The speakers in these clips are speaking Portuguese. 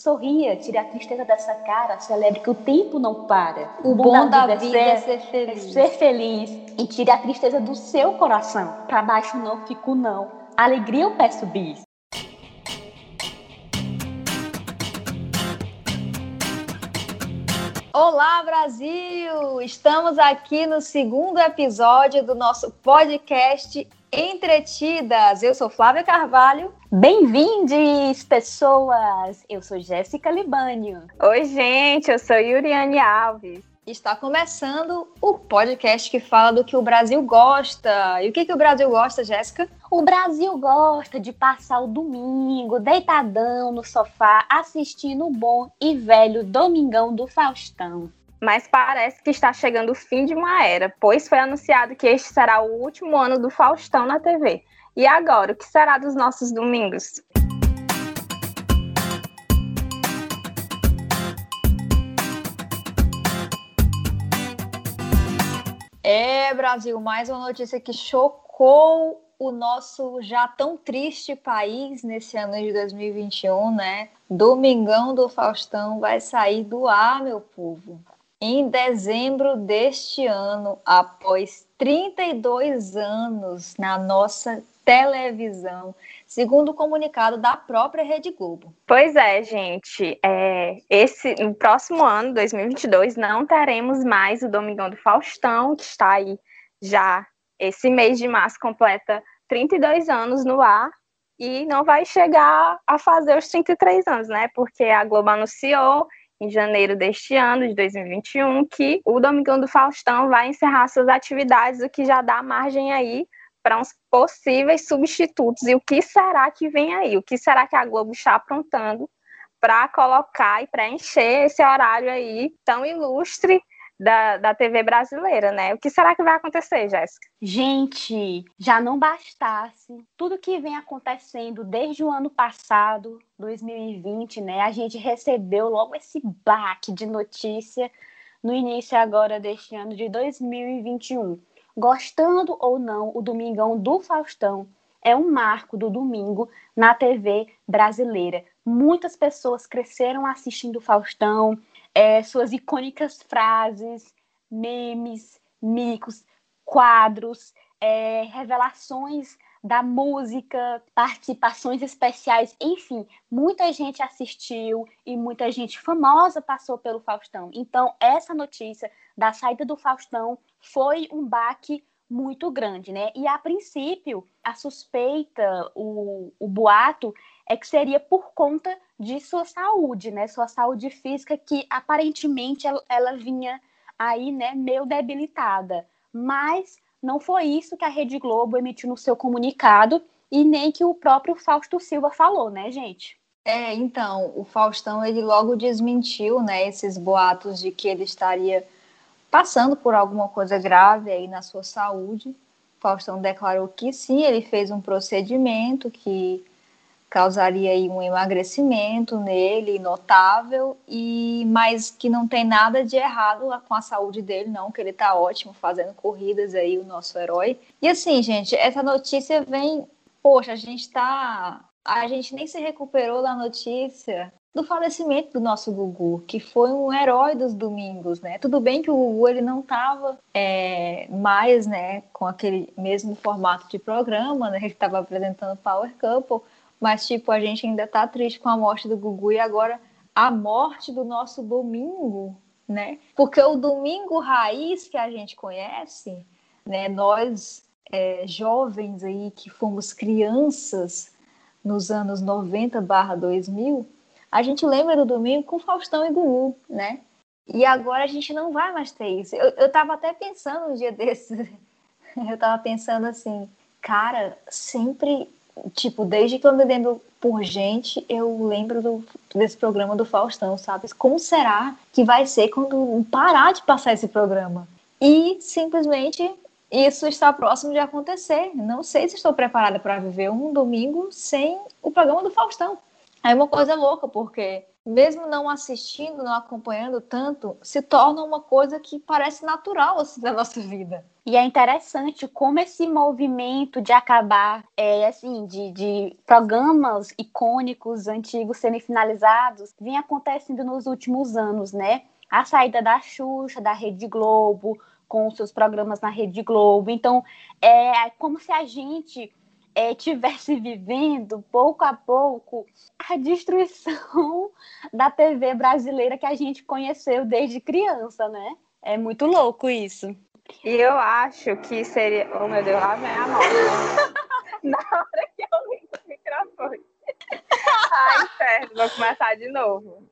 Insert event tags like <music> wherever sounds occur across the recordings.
Sorria, tire a tristeza dessa cara, celebre que o tempo não para. O, bom, bom da, da vida, é, ser feliz. É ser feliz e tire a tristeza do seu coração. Para baixo não fico não. Alegria eu peço bis. Olá, Brasil! Estamos aqui no segundo episódio do nosso podcast Entretidas. Eu sou Flávia Carvalho. Bem-vindes, pessoas! Eu sou Jéssica Libânio. Oi, gente, eu sou Yuriane Alves. Está começando o podcast que fala do que o Brasil gosta. E o que, que o Brasil gosta, Jéssica? O Brasil gosta de passar o domingo deitadão no sofá assistindo o bom e velho Domingão do Faustão. Mas parece que está chegando o fim de uma era, pois foi anunciado que este será o último ano do Faustão na TV. E agora, o que será dos nossos domingos? É, Brasil, mais uma notícia que chocou o nosso já tão triste país nesse ano de 2021, né? Domingão do Faustão vai sair do ar, meu povo. Em dezembro deste ano, após 32 anos na nossa televisão, segundo o comunicado da própria Rede Globo. Pois é, gente. É, esse, no próximo ano, 2022, não teremos mais o Domingão do Faustão, que está aí já esse mês de março completa 32 anos no ar e não vai chegar a fazer os 33 anos, né? Porque a Globo anunciou em janeiro deste ano, de 2021, que o Domingão do Faustão vai encerrar suas atividades, o que já dá margem aí para uns possíveis substitutos. E o que será que vem aí? O que será que a Globo está aprontando para colocar e preencher esse horário aí tão ilustre da, da TV brasileira, né? O que será que vai acontecer, Jéssica? Gente, já não bastasse tudo que vem acontecendo desde o ano passado, 2020, né? A gente recebeu logo esse baque de notícia no início agora deste ano de 2021. Gostando ou não, o Domingão do Faustão é um marco do domingo na TV brasileira. Muitas pessoas cresceram assistindo Faustão, é, suas icônicas frases, memes, micos, quadros, é, revelações da música, participações especiais, enfim, muita gente assistiu e muita gente famosa passou pelo Faustão. Então, essa notícia da saída do Faustão foi um baque muito grande, né? E a princípio, a suspeita, o, o boato é que seria por conta de sua saúde, né? Sua saúde física, que aparentemente ela, ela vinha aí, né, meio debilitada. Mas não foi isso que a Rede Globo emitiu no seu comunicado e nem que o próprio Fausto Silva falou, né, gente? É, então, o Faustão ele logo desmentiu, né, esses boatos de que ele estaria passando por alguma coisa grave aí na sua saúde. O Faustão declarou que sim, ele fez um procedimento que causaria aí um emagrecimento nele notável e mas que não tem nada de errado com a saúde dele não que ele está ótimo fazendo corridas aí o nosso herói e assim gente essa notícia vem poxa a gente está a gente nem se recuperou da notícia do falecimento do nosso Gugu, que foi um herói dos domingos, né? Tudo bem que o Gugu ele não estava é, mais, né, com aquele mesmo formato de programa, né? Ele estava apresentando Power Couple, mas, tipo, a gente ainda tá triste com a morte do Gugu e agora a morte do nosso domingo, né? Porque o domingo raiz que a gente conhece, né? Nós, é, jovens aí, que fomos crianças nos anos 90 barra 2000, a gente lembra do domingo com Faustão e Gugu, né? E agora a gente não vai mais ter isso. Eu, eu tava até pensando um dia <laughs> desses, eu tava pensando assim, cara, sempre tipo, desde que eu me lembro por gente, eu lembro do, desse programa do Faustão, sabe? Como será que vai ser quando parar de passar esse programa? E simplesmente isso está próximo de acontecer. Não sei se estou preparada para viver um domingo sem o programa do Faustão. É uma coisa louca, porque mesmo não assistindo, não acompanhando tanto, se torna uma coisa que parece natural assim <laughs> na nossa vida. E é interessante como esse movimento de acabar, é, assim, de, de programas icônicos antigos serem finalizados, vem acontecendo nos últimos anos, né? A saída da Xuxa, da Rede Globo, com seus programas na Rede Globo. Então, é como se a gente é, tivesse vivendo pouco a pouco a destruição <laughs> da TV brasileira que a gente conheceu desde criança, né? É muito louco isso. E eu acho que seria. Oh, meu Deus, lá vem a moto. <laughs> Na hora que eu ligo o microfone. Ai, certo, vou começar de novo.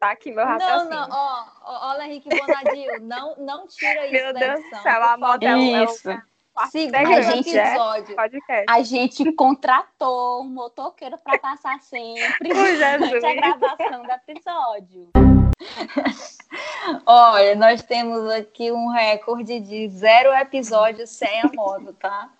Tá aqui meu raciocínio. Não, não, ó, ó, olha, Henrique Bonadil, não, não tira isso Meu da Deus edição, céu, a moto favor. é o- Isso. Segundo A gente- episódio. podcast. A gente contratou um motoqueiro para passar sempre <laughs> durante a gravação do episódio. <laughs> Olha, nós temos aqui um recorde de zero episódios sem a moto, tá?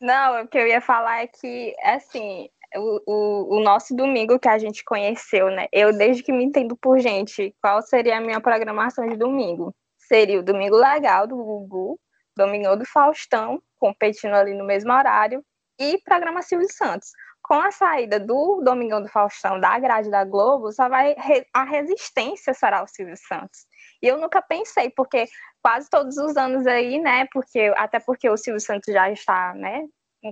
Não, o que eu ia falar é que, assim, o, o, o nosso domingo que a gente conheceu, né? Eu, desde que me entendo por gente, qual seria a minha programação de domingo? Seria o Domingo Legal do Gugu, Domingão do Faustão, competindo ali no mesmo horário, e programa Silvio Santos. Com a saída do Domingão do Faustão da grade da Globo, só vai a resistência será o Silvio Santos. E eu nunca pensei, porque quase todos os anos aí, né? Porque até porque o Silvio Santos já está, né?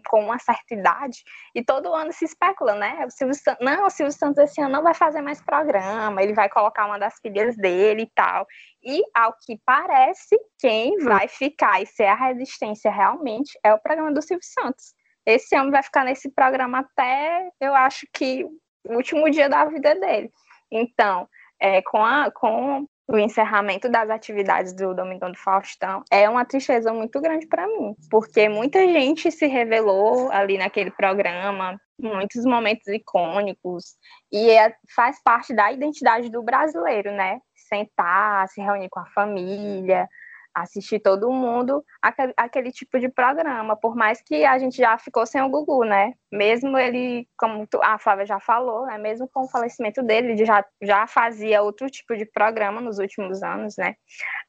Com uma certa idade, e todo ano se especula, né? O Silvio Santos, não, o Silvio Santos esse ano não vai fazer mais programa, ele vai colocar uma das filhas dele e tal. E, ao que parece, quem vai ficar e ser a resistência realmente é o programa do Silvio Santos. Esse homem vai ficar nesse programa até, eu acho que, o último dia da vida dele. Então, é, com, a, com o encerramento das atividades do Domingão do Faustão, é uma tristeza muito grande para mim, porque muita gente se revelou ali naquele programa, muitos momentos icônicos, e é, faz parte da identidade do brasileiro, né? Sentar, se reunir com a família, assistir todo mundo aquele, aquele tipo de programa, por mais que a gente já ficou sem o Gugu, né? Mesmo ele, como tu- a Flávia já falou, né? mesmo com o falecimento dele, ele já, já fazia outro tipo de programa nos últimos anos, né?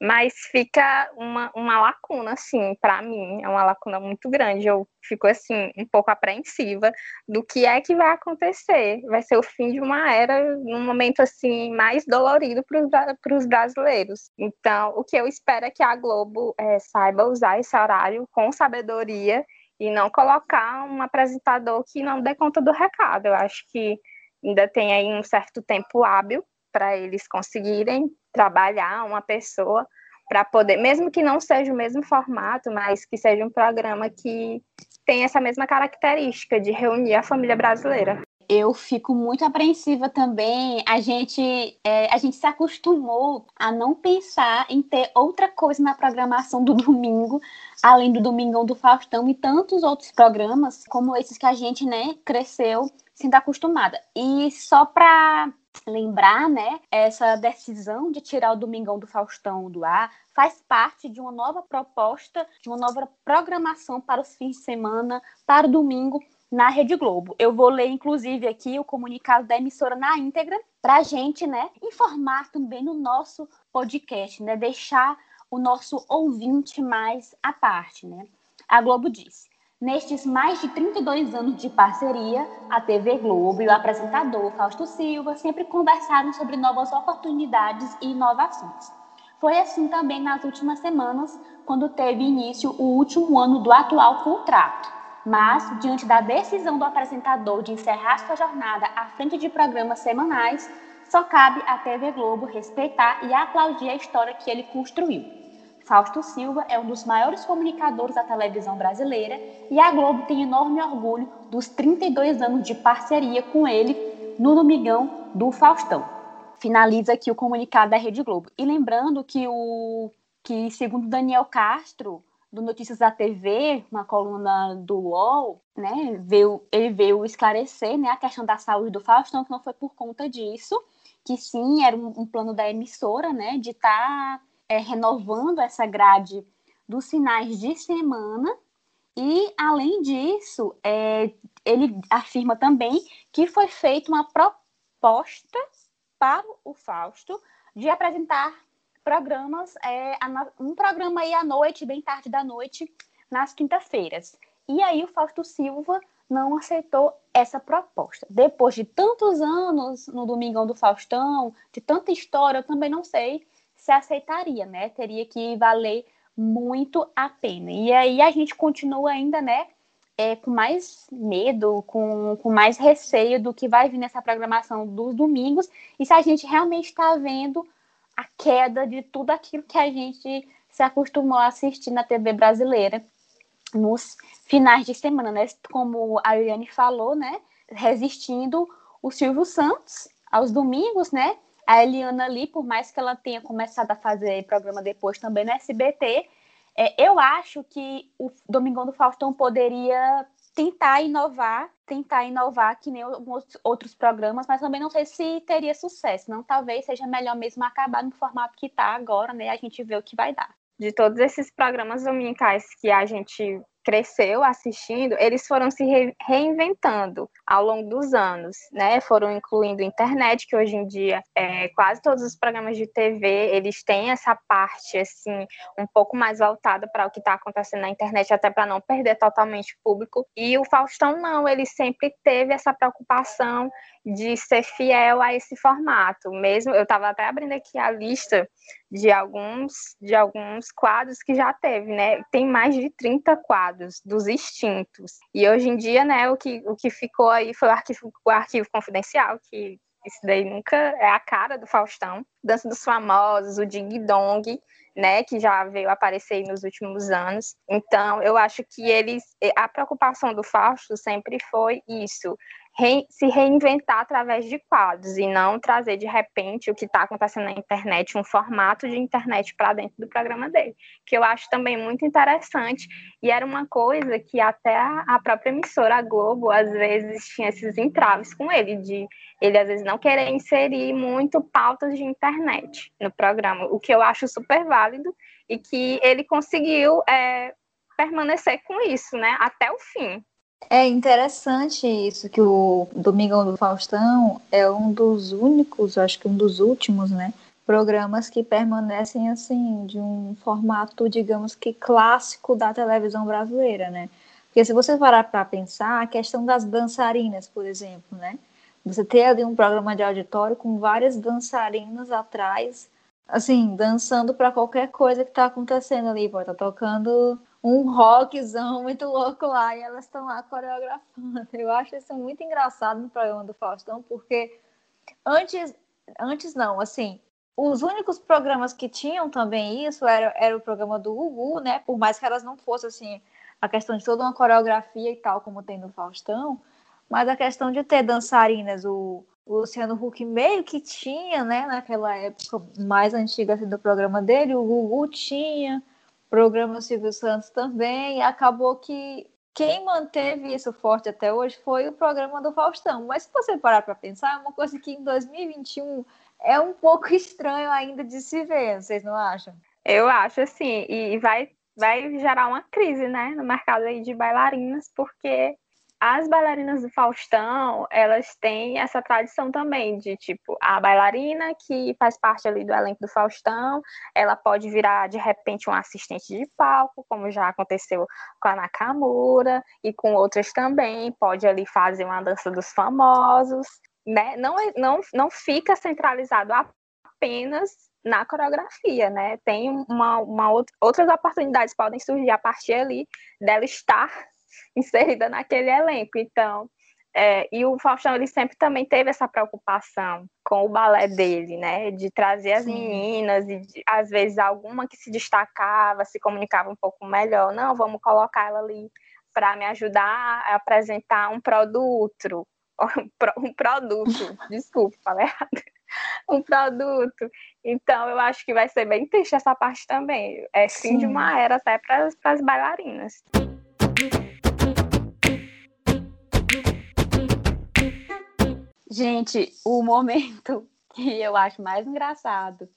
Mas fica uma, uma lacuna, assim, para mim, é uma lacuna muito grande. Eu fico, assim, um pouco apreensiva do que é que vai acontecer. Vai ser o fim de uma era, num momento, assim, mais dolorido para os brasileiros. Então, o que eu espero é que a Globo eh, saiba usar esse horário com sabedoria e não colocar um apresentador que não dê conta do recado. Eu acho que ainda tem aí um certo tempo hábil para eles conseguirem trabalhar uma pessoa para poder, mesmo que não seja o mesmo formato, mas que seja um programa que tem essa mesma característica de reunir a família brasileira. Eu fico muito apreensiva também. A gente, é, a gente se acostumou a não pensar em ter outra coisa na programação do <laughs> domingo, além do Domingão do Faustão e tantos outros programas, como esses que a gente, né, cresceu sendo acostumada. E só para lembrar, né, essa decisão de tirar o Domingão do Faustão do ar faz parte de uma nova proposta, de uma nova programação para os fins de semana, para o domingo, na Rede Globo. Eu vou ler, inclusive, aqui o comunicado da emissora na íntegra, para a gente, né, informar também no nosso podcast, né, deixar o nosso ouvinte mais à parte, né. A Globo diz: Nestes mais de 32 anos de parceria, a TV Globo e o apresentador Fausto Silva sempre conversaram sobre novas oportunidades e inovações. Foi assim também nas últimas semanas, quando teve início o último ano do atual contrato. Mas, diante da decisão do apresentador de encerrar sua jornada à frente de programas semanais, só cabe à TV Globo respeitar e aplaudir a história que ele construiu. Fausto Silva é um dos maiores comunicadores da televisão brasileira e a Globo tem enorme orgulho dos 32 anos de parceria com ele no Domingão do Faustão. Finaliza aqui o comunicado da Rede Globo. E lembrando que, o, que segundo Daniel Castro, do Notícias da TV, uma coluna do UOL, né, veio, ele veio esclarecer né, a questão da saúde do Faustão, que não foi por conta disso, que sim, era um, um plano da emissora, né, de estar tá, é, renovando essa grade dos finais de semana. E, além disso, é, ele afirma também que foi feita uma proposta para o Fausto de apresentar programas, é, um programa aí à noite, bem tarde da noite, nas quinta-feiras. E aí o Fausto Silva não aceitou essa proposta. Depois de tantos anos no Domingão do Faustão, de tanta história, eu também não sei se aceitaria, né? Teria que valer muito a pena. E aí a gente continua ainda, né? É, com mais medo, com, com mais receio do que vai vir nessa programação dos domingos e se a gente realmente está vendo a queda de tudo aquilo que a gente se acostumou a assistir na TV brasileira nos finais de semana, né? Como a Eliane falou, né? Resistindo o Silvio Santos aos domingos, né? A Eliana ali, por mais que ela tenha começado a fazer programa depois também no SBT, é, eu acho que o Domingão do Faustão poderia tentar inovar, tentar inovar que nem alguns outros programas, mas também não sei se teria sucesso. Não, talvez seja melhor mesmo acabar no formato que está agora, né? A gente vê o que vai dar. De todos esses programas dominicais que a gente cresceu assistindo, eles foram se re reinventando ao longo dos anos, né? Foram incluindo internet, que hoje em dia é, quase todos os programas de TV eles têm essa parte assim um pouco mais voltada para o que está acontecendo na internet, até para não perder totalmente o público. E o Faustão não, ele sempre teve essa preocupação de ser fiel a esse formato. Mesmo eu estava até abrindo aqui a lista de alguns de alguns quadros que já teve, né? Tem mais de 30 quadros dos extintos. E hoje em dia, né, o que, o que ficou aí foi o arquivo, o arquivo confidencial, que isso daí nunca é a cara do Faustão. Dança dos Famosos, o Ding Dong, né, que já veio aparecer nos últimos anos. Então, eu acho que eles, a preocupação do Fausto sempre foi isso, se reinventar através de quadros e não trazer de repente o que está acontecendo na internet, um formato de internet para dentro do programa dele, que eu acho também muito interessante e era uma coisa que até a própria emissora Globo às vezes tinha esses entraves com ele de ele às vezes não querer inserir muito pautas de internet no programa, o que eu acho super válido e que ele conseguiu é, permanecer com isso, né, até o fim. É interessante isso, que o Domingão do Faustão é um dos únicos, acho que um dos últimos, né? Programas que permanecem assim, de um formato, digamos que clássico da televisão brasileira, né? Porque se você parar para pensar, a questão das dançarinas, por exemplo, né? Você ter ali um programa de auditório com várias dançarinas atrás, assim, dançando para qualquer coisa que está acontecendo ali. Pode estar tá tocando um rockzão muito louco lá e elas estão lá coreografando. Eu acho isso muito engraçado no programa do Faustão, porque antes, antes não, assim, os únicos programas que tinham também isso era, era o programa do Gugu, né? Por mais que elas não fossem assim, a questão de toda uma coreografia e tal, como tem no Faustão, mas a questão de ter dançarinas, o, o Luciano Huck meio que tinha, né, naquela época mais antiga assim, do programa dele, o Gugu tinha, programa Silvio Santos também, acabou que quem manteve isso forte até hoje foi o programa do Faustão. Mas se você parar para pensar, é uma coisa que em 2021 é um pouco <laughs> estranho ainda de se ver, vocês não acham? Eu acho assim, e vai, vai gerar uma crise, né, no mercado aí de bailarinas, porque as bailarinas do Faustão, elas têm essa tradição também de, tipo, a bailarina que faz parte ali do elenco do Faustão, ela pode virar, de repente, um assistente de palco, como já aconteceu com a Nakamura e com outras também, pode ali fazer uma dança dos famosos, né? Não, é, não, não fica centralizado apenas na coreografia, né? Tem uma, uma outra, outras oportunidades podem surgir a partir ali dela estar <laughs> inserida naquele elenco. Então, é, e o Faustão ele sempre também teve essa preocupação com o balé dele, né? De trazer as Sim. meninas e de, às vezes alguma que se destacava, se comunicava um pouco melhor. Não, vamos colocar ela ali para me ajudar a apresentar um produto, <laughs> um produto, <laughs> desculpa, falei errado. Um produto. Então, eu acho que vai ser bem triste essa parte também. É fim Sim. de uma era até para as bailarinas. Gente, o momento <laughs> que eu acho mais engraçado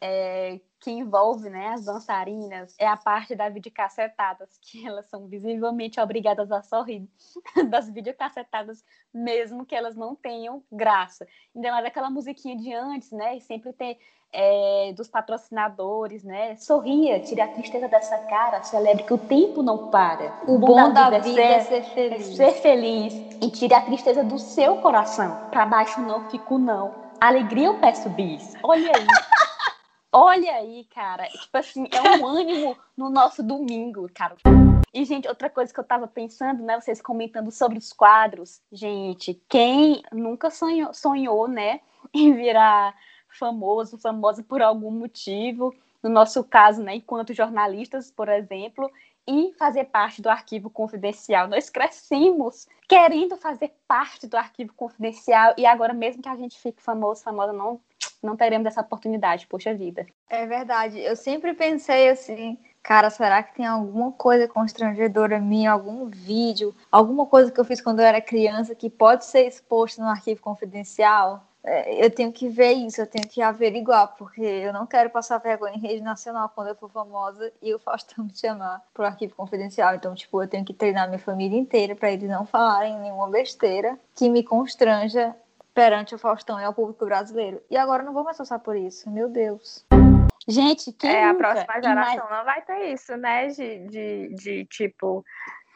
é que envolve né, as dançarinas é a parte da videocassetadas, que elas são visivelmente obrigadas a sorrir <laughs> das videocassetadas, mesmo que elas não tenham graça. Ainda mais aquela musiquinha de antes, né? E sempre tem é, dos patrocinadores, né? Sorria, tire a tristeza dessa cara, celebre que o tempo não para. O, o bom, bom, da, da vida, vida, é, ser, é ser feliz. É ser feliz e tire a tristeza do seu coração. Para baixo não fico não. Alegria eu peço bis. Olha aí. Olha aí, cara. Tipo assim, é um <laughs> ânimo no nosso domingo, cara. E, gente, outra coisa que eu tava pensando, né? Vocês comentando sobre os quadros. Gente, quem nunca sonhou, sonhou né? <laughs> Em virar famoso, famosa por algum motivo. No nosso caso, né? Enquanto jornalistas, por exemplo. E fazer parte do arquivo confidencial. Nós crescemos querendo fazer parte do arquivo confidencial. E agora, mesmo que a gente fique famoso, famosa, não não teremos essa oportunidade, poxa vida. É verdade. Eu sempre pensei assim, cara, será que tem alguma coisa constrangedora minha, algum vídeo, alguma coisa que eu fiz quando eu era criança que pode ser exposto no arquivo confidencial? É, eu tenho que ver isso, eu tenho que averiguar, porque eu não quero passar vergonha em rede nacional quando eu for famosa e o Faustão me chamar pro arquivo confidencial. Então, tipo, eu tenho que treinar minha família inteira para eles não falarem nenhuma besteira que me constranja perante o Faustão e ao público brasileiro. E agora não vou mais passar por isso, meu Deus. Gente, quem é, nunca? a próxima geração não vai ter isso, né? De, de, de tipo,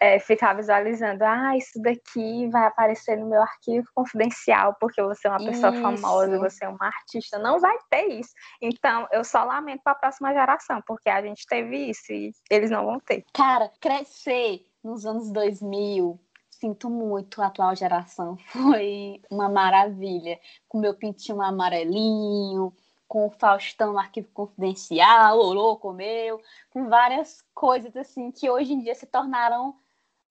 é, ficar visualizando, ah, isso daqui vai aparecer no meu arquivo confidencial, porque você é uma pessoa isso. famosa, você é uma artista. Não vai ter isso. Então, eu só lamento para a próxima geração, porque a gente teve isso e eles não vão ter. Cara, crescer nos anos 2000, sinto muito a atual geração. <laughs> Foi uma maravilha. Com meu pintinho amarelinho, com o Faustão no arquivo confidencial, o louco meu, com várias coisas assim que hoje em dia se tornaram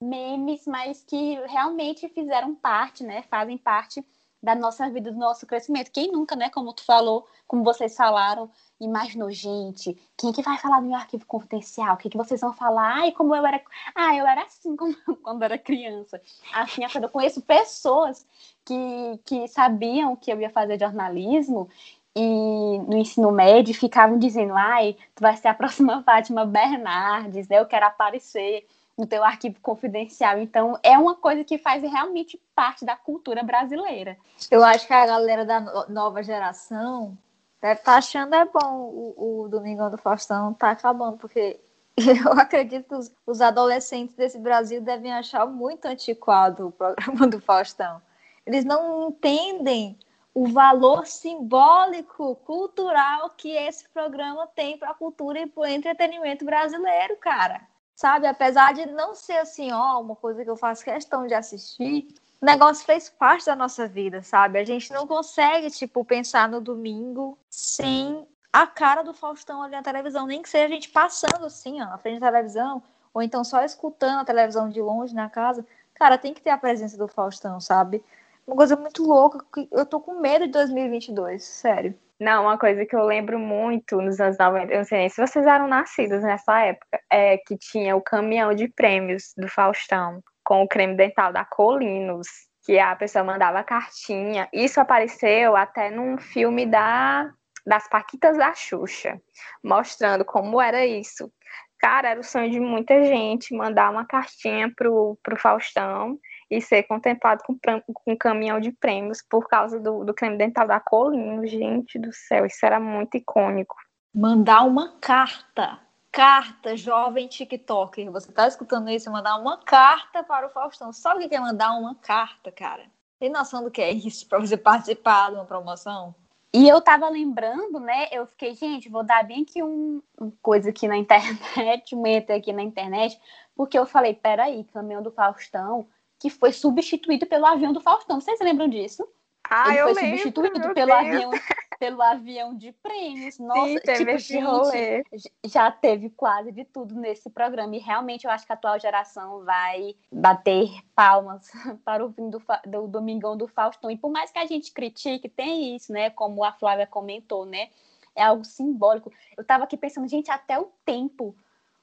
memes, mas que realmente fizeram parte, né? Fazem parte da nossa vida, do nosso crescimento. Quem nunca, né? Como tu falou, como vocês falaram, imaginou, gente, quem que vai falar do meu arquivo confidencial? O que, que vocês vão falar? Ai, como eu era. Ah, eu era assim <laughs> quando era criança. Assim, eu conheço pessoas que, que sabiam que eu ia fazer jornalismo e no ensino médio ficavam dizendo, ai, tu vai ser a próxima <laughs> Fátima Bernardes, né? Eu quero aparecer no teu arquivo confidencial. Então, é uma coisa que faz realmente parte da cultura brasileira. Eu acho que a galera da nova geração deve estar tá achando é bom o, o Domingão do Faustão tá acabando, porque <laughs> eu acredito que os, os, adolescentes desse Brasil devem achar muito antiquado o programa do Faustão. Eles não entendem o valor simbólico, cultural que esse programa tem para a cultura e para o entretenimento brasileiro, cara. Sabe, apesar de não ser assim, ó, uma coisa que eu faço questão de assistir, o negócio fez parte da nossa vida, sabe? A gente não consegue, tipo, pensar no domingo sem a cara do Faustão ali na televisão, nem que seja a gente passando assim, ó, na frente da televisão, ou então só escutando a televisão de longe na casa. Cara, tem que ter a presença do Faustão, sabe? Uma coisa muito louca, eu tô com medo de 2022, sério. Não, uma coisa que eu lembro muito nos anos 90, eu não sei nem se vocês eram nascidos nessa época, é que tinha o caminhão de prêmios do Faustão com o creme dental da Colinos, que a pessoa mandava cartinha. Isso apareceu até num filme da das Paquitas da Xuxa, mostrando como era isso. Cara, era o sonho de muita gente mandar uma cartinha pro, pro Faustão e ser contemplado com, com um caminhão de prêmios por causa do, do creme dental da Colinos. Gente do céu, isso era muito icônico. Mandar uma carta carta, jovem TikToker. Você tá escutando isso? Mandar uma carta para o Faustão. Sabe o que é mandar uma carta, cara? Tem noção do que é isso para você participar de uma promoção? E eu tava lembrando, né? Eu fiquei, gente, vou dar bem que um, um coisa aqui na internet, um enter aqui na internet, porque eu falei, peraí, caminhão do Faustão, que foi substituído pelo avião do Faustão. Vocês lembram disso? Ah, Ele eu foi lembro, substituído pelo Deus. avião <laughs> pelo avião de prêmios. Nossa, Sim, teve tipo, esse gente, rolê. já teve quase de tudo nesse programa. E realmente eu acho que a atual geração vai bater palmas <laughs> para o fim do, do Domingão do Faustão. E por mais que a gente critique, tem isso, né? Como a Flávia comentou, né? É algo simbólico. Eu estava aqui pensando, gente, até o tempo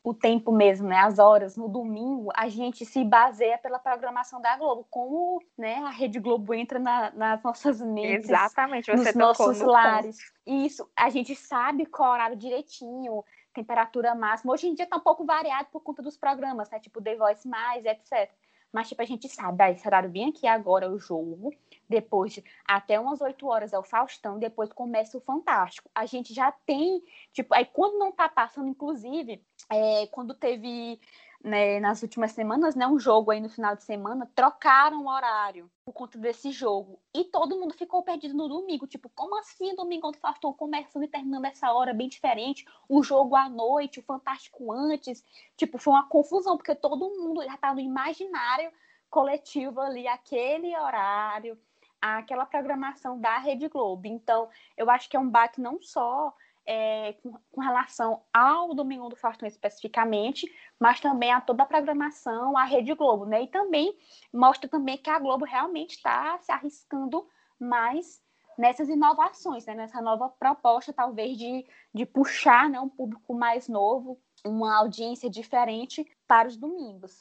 o tempo mesmo, né, as horas, no domingo, a gente se baseia pela programação da Globo, como né, a Rede Globo entra na, nas nossas mentes, Exatamente, você nos nossos no lares. Ponto. Isso, a gente sabe qual horário direitinho, temperatura máxima. Hoje em dia tá um pouco variado por conta dos programas, né, tipo The Voice+, etc. Mas, tipo, a gente sabe, ah, esse horário bem aqui agora o jogo, depois até umas 8 horas é o Faustão, depois começa o Fantástico. A gente já tem, tipo, aí quando não tá passando, inclusive, é, quando teve né, nas últimas semanas, né, um jogo aí no final de semana, trocaram o horário por conta desse jogo. E todo mundo ficou perdido no domingo. Tipo, como assim o Domingão do Faustão começando e terminando essa hora bem diferente? O jogo à noite, o Fantástico antes. Tipo, foi uma confusão, porque todo mundo já tá no imaginário coletivo ali, aquele horário, aquela programação da Rede Globo. Então, eu acho que é um baque não só é, com, com, relação ao Domingo do Faustão especificamente, mas também a toda a programação, a Rede Globo, né? E também mostra também que a Globo realmente está se arriscando mais nessas inovações, né? nessa nova proposta, talvez, de, de puxar né, um público mais novo, uma audiência diferente para os domingos.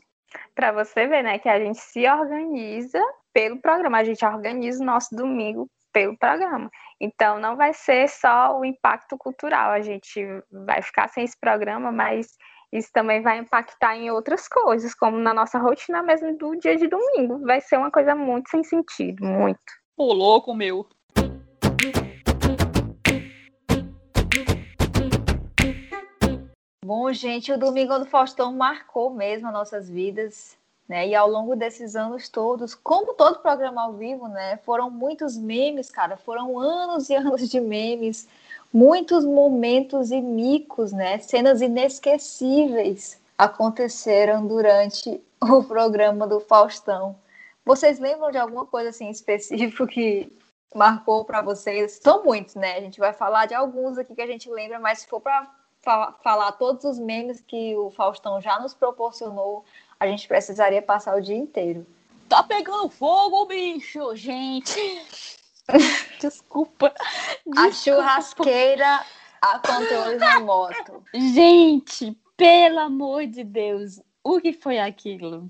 Para você ver, né, que a gente se organiza pelo programa, a gente organiza o nosso domingo pelo programa. Então, não vai ser só o impacto cultural, a gente vai ficar sem esse programa, mas isso também vai impactar em outras coisas, como na nossa rotina mesmo do dia de domingo. Vai ser uma coisa muito sem sentido, muito. Ô, louco, meu. Bom, gente, o Domingo do Faustão marcou mesmo as nossas vidas. Né? E ao longo desses anos todos, como todo programa ao vivo, né? Foram muitos memes, cara. Foram anos e anos de memes, muitos momentos e micos, né? Cenas inesquecíveis aconteceram durante o programa do Faustão. Vocês lembram de alguma coisa assim específica que marcou para vocês? São muitos, né? A gente vai falar de alguns aqui que a gente lembra, mas se for para falar todos os memes que o Faustão já nos proporcionou, a gente precisaria passar o dia inteiro. Tá pegando fogo, bicho, gente. <laughs> Desculpa. A churrasqueira a controle remoto. Gente, pelo amor de Deus, o que foi aquilo?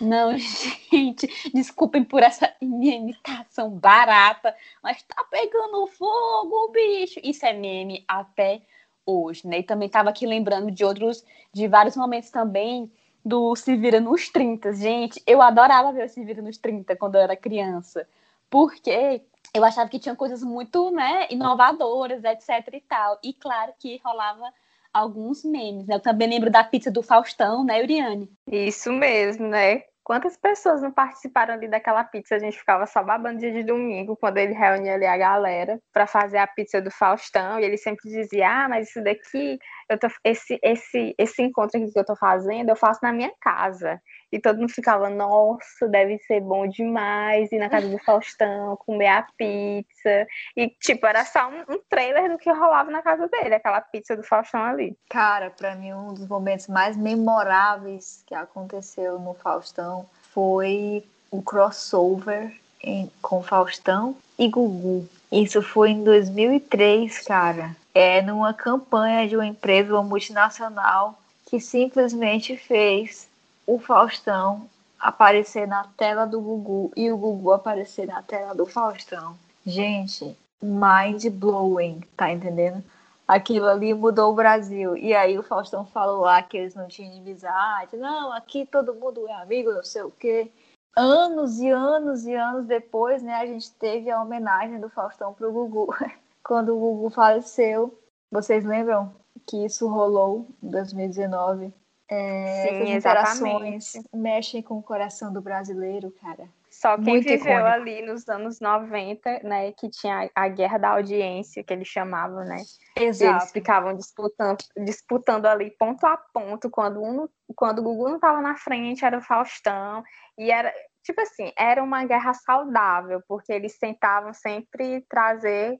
Não, <laughs> gente, desculpem por essa minha imitação barata, mas tá pegando fogo, bicho. Isso é meme até hoje, né? E também tava aqui lembrando de outros, de vários momentos também do Se Vira nos 30. Gente, eu adorava ver o Se Vira nos 30 quando eu era criança, porque eu achava que tinha coisas muito, né, inovadoras, etc e tal. E claro que rolava alguns memes, né? Eu também lembro da pizza do Faustão, né, Uriane? Isso mesmo, né? Quantas pessoas não participaram ali daquela pizza? A gente ficava só babando dia de domingo, quando ele reunia ali a galera para fazer a pizza do Faustão, e ele sempre dizia: Ah, mas isso daqui, eu tô, esse, esse, esse encontro aqui que eu tô fazendo, eu faço na minha casa. E todo mundo ficava, nossa, deve ser bom demais ir na casa do Faustão, comer a pizza. E, tipo, era só um, um trailer do que rolava na casa dele, aquela pizza do Faustão ali. Cara, para mim, um dos momentos mais memoráveis que aconteceu no Faustão foi o crossover em, com Faustão e Gugu. Isso foi em 2003, cara. É numa campanha de uma empresa, uma multinacional, que simplesmente fez o Faustão aparecer na tela do Gugu e o Gugu aparecer na tela do Faustão. Gente, mind blowing, tá entendendo? Aquilo ali mudou o Brasil. E aí o Faustão falou lá que eles não tinham inimizade. Não, aqui todo mundo é amigo, não sei o quê. Anos e anos e anos depois, né, a gente teve a homenagem do Faustão pro Gugu. <laughs> Quando o Gugu faleceu, vocês lembram que isso rolou em 2019? É, Sim, exatamente. mexem com o coração do brasileiro, cara. Só quem Muito viveu icônico. ali nos anos 90, né, que tinha a guerra da audiência, que eles chamavam, né? Exato. Eles ficavam disputando, disputando ali ponto a ponto, quando, um, quando o Gugu não estava na frente, era o Faustão, e era, tipo assim, era uma guerra saudável, porque eles tentavam sempre trazer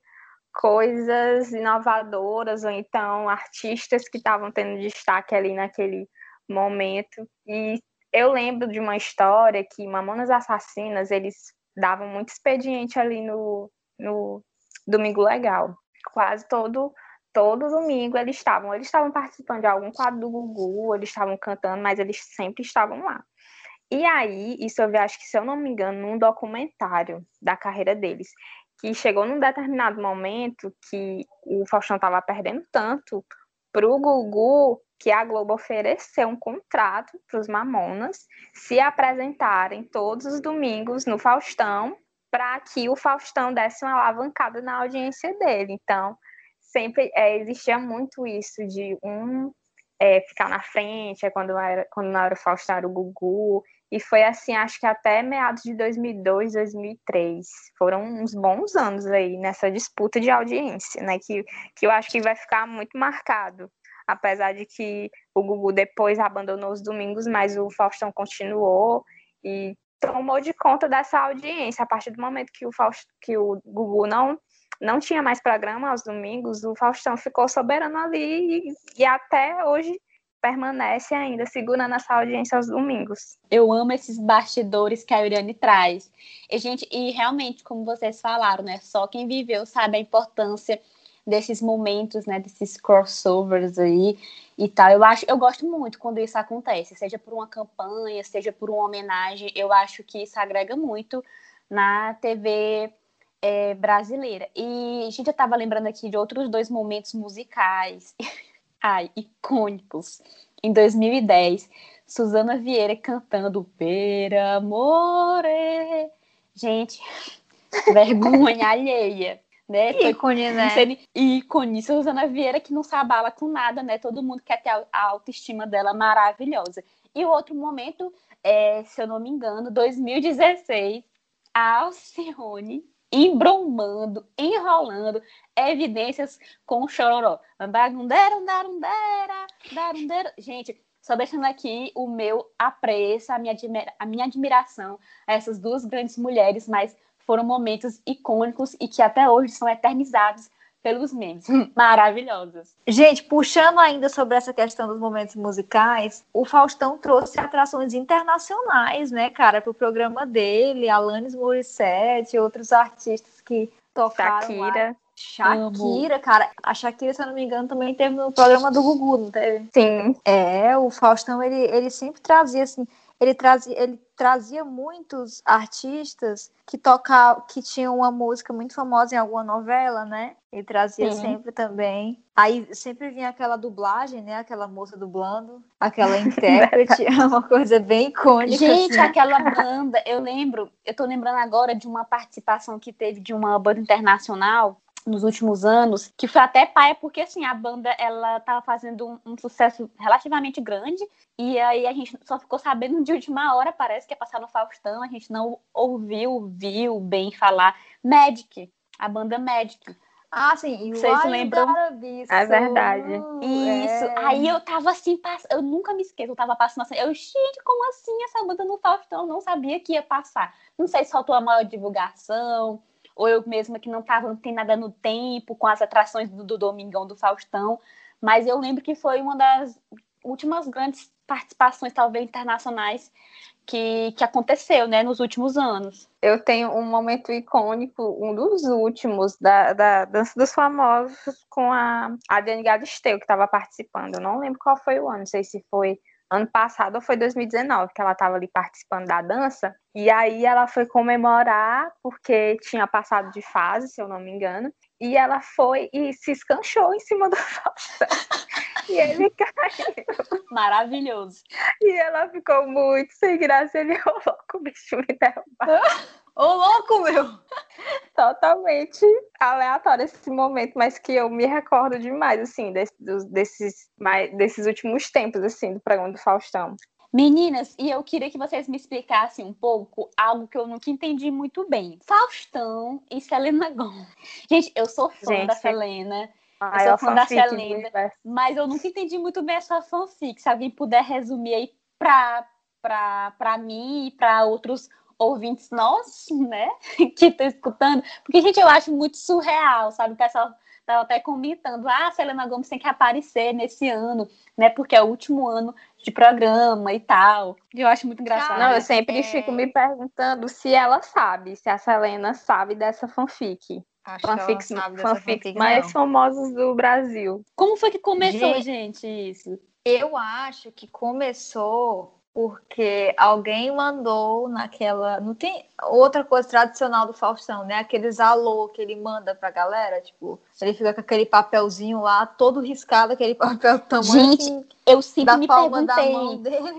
coisas inovadoras, ou então artistas que estavam tendo destaque ali naquele momento. E eu lembro de uma história que Mamonas Assassinas, eles davam muito expediente ali no, no Domingo Legal. Quase todo todo domingo eles estavam, eles estavam participando de algum quadro do Gugu, eles estavam cantando, mas eles sempre estavam lá. E aí, isso eu vi, acho que se eu não me engano, num documentário da carreira deles, que chegou num determinado momento que o Faustão estava perdendo tanto pro Gugu que a Globo ofereceu um contrato para os Mamonas se apresentarem todos os domingos no Faustão para que o Faustão desse uma alavancada na audiência dele. Então, sempre é, existia muito isso de um é, ficar na frente, é quando, era, quando não era o Faustão, era o Gugu. E foi assim, acho que até meados de 2002, 2003. Foram uns bons anos aí nessa disputa de audiência, né? Que, que eu acho que vai ficar muito marcado apesar de que o Gugu depois abandonou os domingos, mas o Faustão continuou e tomou de conta dessa audiência. A partir do momento que o, Faust, que o Gugu não, não tinha mais programa aos domingos, o Faustão ficou soberano ali e, e até hoje permanece ainda segurando essa audiência aos domingos. Eu amo esses bastidores que a Uriane traz. E, gente, e realmente, como vocês falaram, né? Só quem viveu sabe a importância desses momentos, né, desses crossovers aí e tal. Eu acho, eu gosto muito quando isso acontece, seja por uma campanha, seja por uma homenagem. Eu acho que isso agrega muito na TV é, brasileira. E a gente já estava lembrando aqui de outros dois momentos musicais, <laughs> ai, icônicos. Em 2010, Suzana Vieira cantando Per Amore. Gente, <laughs> vergonha alheia né? Ícone, né? ícone. Suzana Vieira que não se abala com nada, né? Todo mundo quer ter a autoestima dela maravilhosa. E o outro momento, é, se eu não me engano, 2016, a Alcione embromando, enrolando evidências com o chororó. Gente, só deixando aqui o meu apreço, a minha, a minha admiração a essas duas grandes mulheres, mas foram momentos icônicos e que até hoje são eternizados pelos memes. <laughs> Maravilhosos. Gente, puxando ainda sobre essa questão dos momentos musicais, o Faustão trouxe atrações internacionais, né, cara, para o programa dele, Alanis Morissette, outros artistas que tocaram Shakira. Lá. Shakira, Amo. cara. A Shakira, se eu não me engano, também teve no programa do Gugu, não teve? Sim. É, o Faustão, ele, ele sempre trazia, assim, ele trazia, ele trazia muitos artistas que tocavam, que tinham uma música muito famosa em alguma novela, né? Ele trazia Sim. sempre também. Aí sempre vinha aquela dublagem, né? Aquela moça dublando, aquela <laughs> intérprete, <laughs> é uma coisa bem icônica. Gente, assim. aquela banda, eu lembro, eu tô lembrando agora de uma participação que teve de uma banda internacional nos últimos anos, que foi até paia, porque assim, a banda ela tava fazendo um, um, sucesso relativamente grande, e aí a gente só ficou sabendo de última hora, parece que ia passar no Faustão, a gente não ouviu, viu bem falar. Magic, a banda Magic. Ah, sim, e Vocês lembram? É verdade. Isso. É. Aí eu tava assim, pass... eu nunca me esqueço, eu tava passando assim, eu, gente, como assim essa banda no Faustão? Eu não sabia que ia passar. Não sei se faltou a maior divulgação, ou eu mesma que não estava, não tem nada no tempo com as atrações do, do Domingão do Faustão, mas eu lembro que foi uma das últimas grandes participações, talvez internacionais, que, que aconteceu, né, nos últimos anos. Eu tenho um momento icônico, um dos últimos, da, da Dança dos Famosos, com a Adriane Galisteu, que estava participando. Eu não lembro qual foi o ano, não sei se foi ano passado ou foi 2019, que ela estava ali participando da dança, e aí ela foi comemorar, porque tinha passado de fase, se eu não me engano, e ela foi e se escanchou em cima do Faustão. <laughs> e ele <laughs> caiu. Maravilhoso. E ela ficou muito sem graça, ele <laughs> rolou com o bicho me derrubar. Ô, louco, meu! Totalmente aleatório esse momento, mas que eu me recordo demais, assim, desse, desses, mais, desses últimos tempos, assim, do programa do Faustão. Meninas, e eu queria que vocês me explicassem um pouco algo que eu nunca entendi muito bem. Faustão e Selena Gomez. Gente, eu sou fã Gente, da Selena. eu sou fã da Selena, mas eu nunca entendi muito bem essa fanfic. Se alguém puder resumir aí pra, pra, pra mim e para outros ouvintes nossos, né, <laughs> que estão escutando, porque, gente, eu acho muito surreal, sabe? O pessoal estava até comentando, ah, a Selena Gomes tem que aparecer nesse ano, né, porque é o último ano de programa e tal. Eu acho muito engraçado. Não, eu sempre é... fico me perguntando se ela sabe, se a Selena sabe dessa fanfic. Acho fanfics, fanfics mais não. famosos do Brasil. Como foi que começou, gente, gente, isso? Eu acho que começou porque alguém mandou naquela. Não tem outra coisa tradicional do Faustão, né? Aqueles alô que ele manda pra galera, tipo, ele fica com aquele papelzinho lá, todo riscado, aquele <laughs> papel tamanho. Gente, assim, eu sempre me perguntei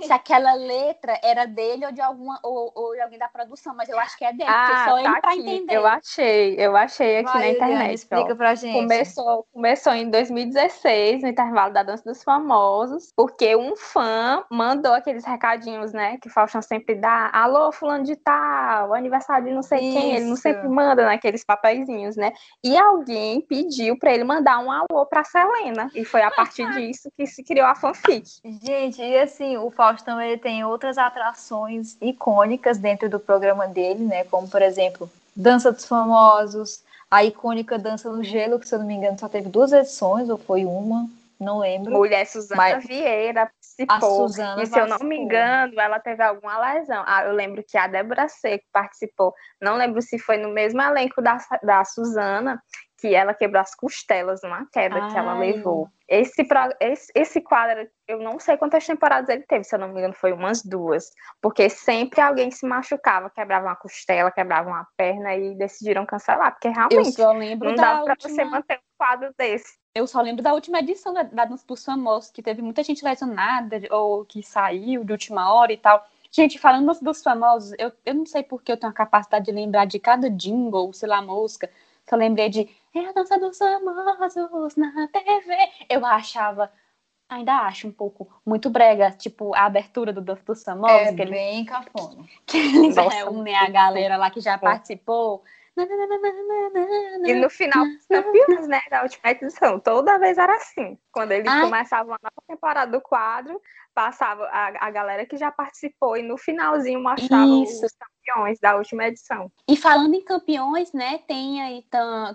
se aquela letra era dele ou de alguma ou, ou, de alguém da produção, mas eu acho que é dele, ah, porque só tá ele pra entender. Eu achei, eu achei aqui Vai, na internet. Eliane, explica pra gente. Começou, começou em 2016, no intervalo da Dança dos Famosos, porque um fã mandou aqueles recadinhos, né, que o Faustão sempre dá. Alô, fulano de tal, aniversário de não sei Isso. quem, ele não sempre manda naqueles papeizinhos, né? E alguém pediu para ele mandar um alô para Selena, e foi a partir disso que se criou a fanfic. Gente, e assim, o Faustão ele tem outras atrações icônicas dentro do programa dele, né? Como por exemplo, Dança dos Famosos, a icônica Dança no Gelo, que se eu não me engano só teve duas edições, ou foi uma, não lembro. Mulher Suzana Mas... Vieira participou. e se eu não me engano, ela teve alguma lesão. Ah, eu lembro que a Débora Seco participou. Não lembro se foi no mesmo elenco da, da Suzana, que ela quebrou as costelas numa queda Ai. que ela levou. Esse, esse, esse quadro, eu não sei quantas temporadas ele teve, se eu não me engano, foi umas duas. Porque sempre alguém se machucava, quebrava uma costela, quebrava uma perna e decidiram cancelar. Porque realmente não dá pra última... você manter um quadro desse. Eu só lembro da última edição da, da Dança dos Famosos, que teve muita gente lesionada ou que saiu de última hora e tal. Gente, falando dos famosos, eu, eu não sei porque eu tenho a capacidade de lembrar de cada jingle, sei lá, música. Só lembrei de É a dança dos famosos na TV. Eu achava, ainda acho um pouco muito brega, tipo a abertura do Dança dos Famosos. É que bem cafona. <laughs> Que eles reúnem a galera lá que já participou. E no final dos campeões, né, da última edição, toda vez era assim. Quando eles Ai. começavam a nova temporada do quadro, passava a, a galera que já participou e no finalzinho mostrava Isso. os campeões da última edição. E falando em campeões, né, tem aí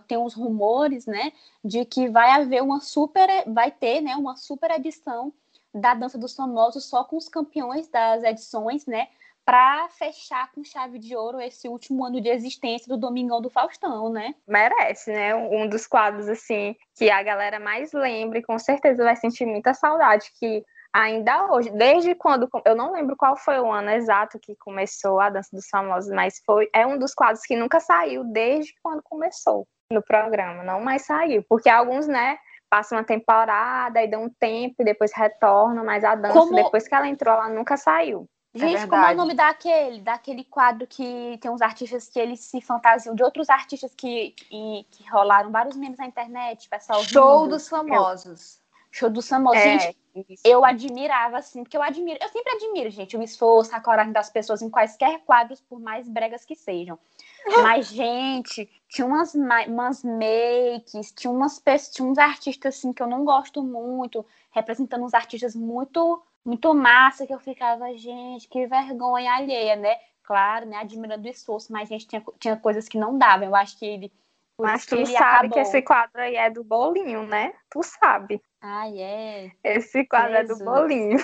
tem uns rumores, né, de que vai haver uma super, vai ter, né, uma super edição da Dança dos Famosos só com os campeões das edições, né, para fechar com chave de ouro esse último ano de existência do Domingão do Faustão, né? Merece, né? Um dos quadros assim que a galera mais lembra e com certeza vai sentir muita saudade que ainda hoje, desde quando eu não lembro qual foi o ano exato que começou a Dança dos Famosos, mas foi é um dos quadros que nunca saiu desde quando começou no programa, não mais saiu, porque alguns, né, passam uma temporada e dão um tempo e depois retornam, mas a dança Como... depois que ela entrou, ela nunca saiu. É Gente, é como é o nome daquele? Daquele quadro que tem uns artistas que eles se fantasiam de outros artistas que, que, que rolaram vários memes na internet, pessoal. Show rindo. dos famosos. Show dos famosos. É, gente, isso. eu admirava, assim, porque eu admiro, eu sempre admiro, gente, o esforço, a coragem das pessoas em quaisquer quadros, por mais bregas que sejam. <laughs> Mas, gente, tinha umas, umas makes, tinha umas tinha uns artistas assim que eu não gosto muito, representando uns artistas muito muito massa que eu ficava, gente, que vergonha alheia, né? Claro, né? Admirando o esforço, mas a gente tinha, tinha coisas que não davam. Eu acho que ele. Mas tu sabe acabou. que esse quadro aí é do bolinho, né? Tu sabe. Ah, é. Esse quadro Jesus. é do bolinho.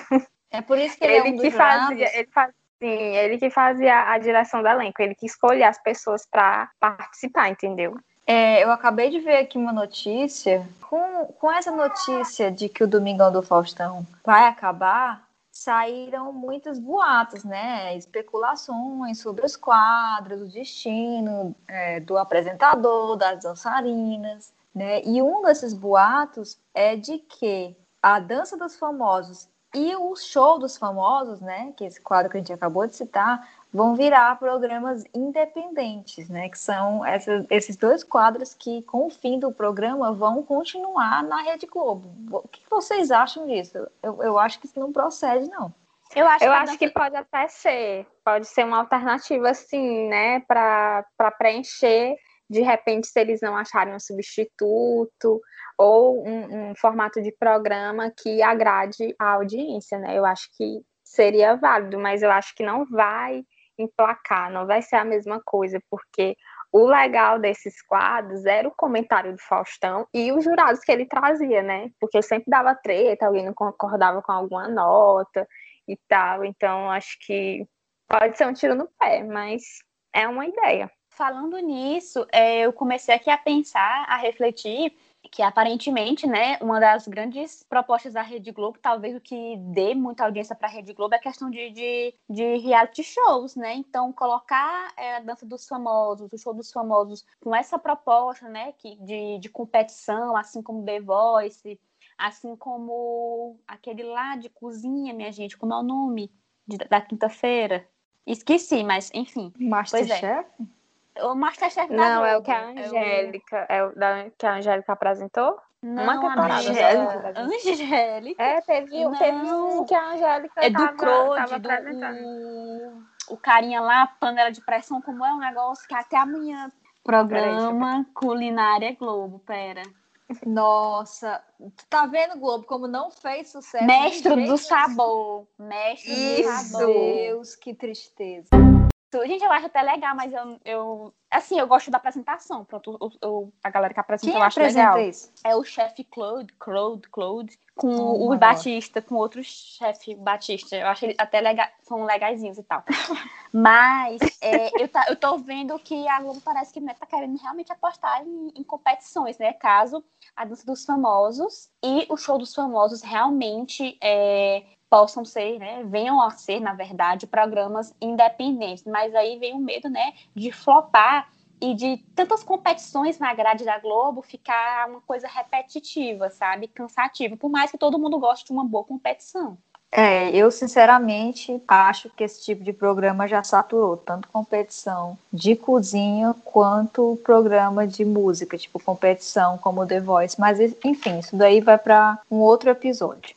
É por isso que ele, ele é um que fazia, ele fazia, sim, ele que fazia a direção do elenco, ele que escolhia as pessoas para participar, entendeu? É, eu acabei de ver aqui uma notícia. Com, com essa notícia de que o Domingão do Faustão vai acabar, saíram muitos boatos, né? Especulações sobre os quadros, o destino é, do apresentador, das dançarinas, né? E um desses boatos é de que a dança dos famosos e o show dos famosos, né? Que é esse quadro que a gente acabou de citar, vão virar programas independentes, né? Que são essas, esses dois quadros que, com o fim do programa, vão continuar na Rede Globo. O que vocês acham disso? Eu, eu acho que isso não procede, não. Eu acho, eu que, acho que pode até ser, pode ser uma alternativa, assim, né, para preencher, de repente, se eles não acharem um substituto ou um, um formato de programa que agrade a audiência, né? Eu acho que seria válido, mas eu acho que não vai emplacar, não vai ser a mesma coisa, porque o legal desses quadros era o comentário do Faustão e os jurados que ele trazia, né? Porque sempre dava treta, alguém não concordava com alguma nota e tal. Então, acho que pode ser um tiro no pé, mas é uma ideia. Falando nisso, é, eu comecei aqui a pensar, a refletir que aparentemente, né, uma das grandes propostas da Rede Globo, talvez o que dê muita audiência para a Rede Globo é a questão de, de, de reality shows, né? Então, colocar é, a dança dos famosos, o show dos famosos, com essa proposta, né, que, de, de competição, assim como The Voice, assim como aquele lá de cozinha, minha gente, como é o nome de, da quinta-feira? Esqueci, mas enfim. Masterchef? É. O Masterchef da Não, Globo. é o que a Angélica, é o da, que a Angélica apresentou? Não, Uma temporada Angélica. Angélica. É, teve, Não. teve um que a Angélica É do tava, Crode, tava do apresentando. o, o carinha lá, panela de pressão, como é um negócio que até amanhã. Programa Culinária Globo, pera. Nossa, tu tá vendo, Globo, como não fez sucesso? Mestre do sabor. Mestre Meu do sabor. Deus, que tristeza. Gente, eu acho até legal, mas eu, eu assim, eu gosto da apresentação. Pronto, o- o- a galera que apresenta Quem eu acho legal. isso? É o chefe Claude, Claude, Claude, com Oh, o Batista, com outro chefe Batista. Eu acho eles até lega, são legaisinhos e tal. Mas é, eu, tá, eu tô vendo que a Globo parece que né, tá querendo realmente apostar em, em competições, né? Caso a dança dos famosos e o show dos famosos realmente é, possam ser, né? Venham a ser, na verdade, programas independentes. Mas aí vem o medo, né? De flopar e de tantas competições na grade da Globo ficar uma coisa repetitiva, sabe? Cansativa. Por mais que todo mundo goste de uma boa competição. É, eu sinceramente acho que esse tipo de programa já saturou tanto competição de cozinha quanto programa de música, tipo competição como The Voice. Mas enfim, isso daí vai para um outro episódio.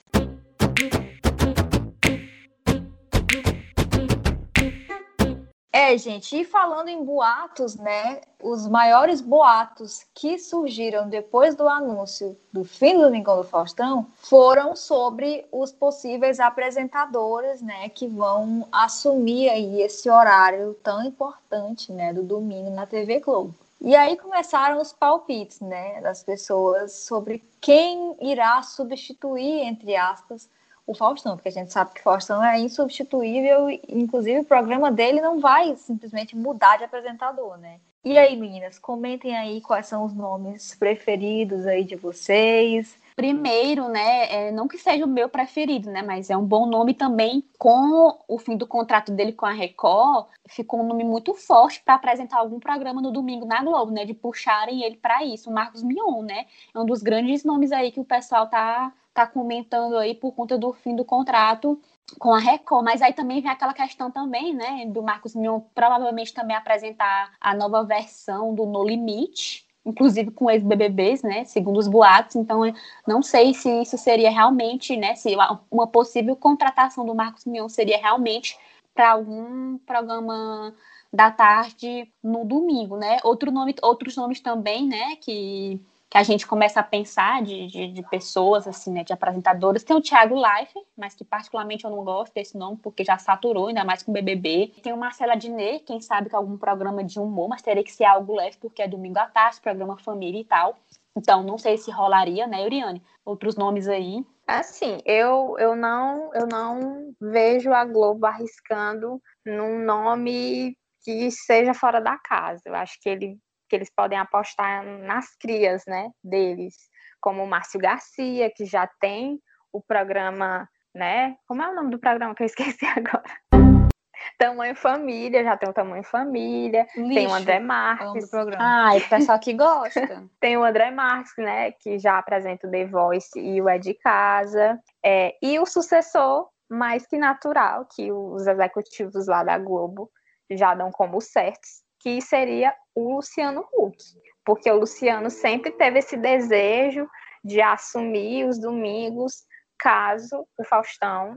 É, gente, e falando em boatos, né? Os maiores boatos que surgiram depois do anúncio do fim do Domingão do Faustão foram sobre os possíveis apresentadores, né, que vão assumir aí esse horário tão importante, né, do domingo na TV Globo. E aí começaram os palpites, né, das pessoas sobre quem irá substituir, entre aspas, o Faustão, porque a gente sabe que o Faustão é insubstituível, inclusive o programa dele não vai simplesmente mudar de apresentador, né? E aí, meninas, comentem aí quais são os nomes preferidos aí de vocês. Primeiro, né, é, não que seja o meu preferido, né, mas é um bom nome também. Com o fim do contrato dele com a Record, ficou um nome muito forte para apresentar algum programa no domingo na Globo, né, de puxarem ele para isso. O Marcos Mion, né, é um dos grandes nomes aí que o pessoal tá tá comentando aí por conta do fim do contrato com a Record, mas aí também vem aquela questão também, né, do Marcos Mion provavelmente também apresentar a nova versão do No Limite, inclusive com ex-BBBs, né, segundo os boatos, então não sei se isso seria realmente, né, se uma possível contratação do Marcos Mion seria realmente para algum programa da tarde no domingo, né, Outro nome, outros nomes também, né, que que a gente começa a pensar de, de, de, pessoas, assim, né, de apresentadores. Tem o Thiago Life, mas que particularmente eu não gosto desse nome, porque já saturou, ainda mais com o BBB. Tem o Marcela Diné, quem sabe que é algum programa de humor, mas teria que ser algo leve, porque é domingo à tarde, programa família e tal. Então, não sei se rolaria, né, Euriane? Outros nomes aí. Assim, eu, eu, não, eu não vejo a Globo arriscando num nome que seja fora da casa. Eu acho que ele que eles podem apostar nas crias, né, deles, como o Márcio Garcia, que já tem o programa, né, como é o nome do programa que eu esqueci <laughs> agora? Tamanho Família, já tem o Tamanho Família, Lixo, tem o André Marques. Ah, e o pessoal que gosta. <laughs> tem o André Marques, né, que já apresenta o The Voice e o É de Casa, é, e o sucessor mais que natural, que os executivos lá da Globo já dão como certos, que seria o Luciano Huck, porque o Luciano sempre teve esse desejo de assumir os domingos caso o Faustão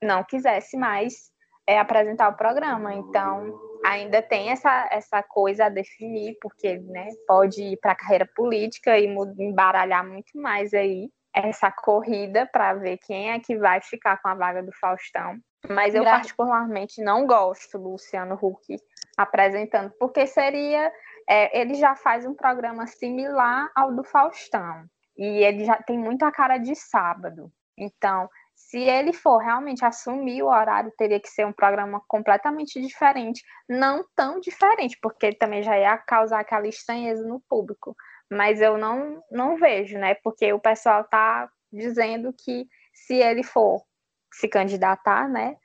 não quisesse mais é, apresentar o programa. Então, ainda tem essa, essa coisa a definir, porque né, pode ir para a carreira política e embaralhar muito mais aí essa corrida para ver quem é que vai ficar com a vaga do Faustão. Mas eu, particularmente, não gosto do Luciano Huck apresentando, porque seria. É, ele já faz um programa similar ao do Faustão. E ele já tem muito a cara de sábado. Então, se ele for realmente assumir o horário, teria que ser um programa completamente diferente, não tão diferente, porque também já ia causar aquela estranheza no público. Mas eu não, não vejo, né? Porque o pessoal está dizendo que se ele for se candidatar, né,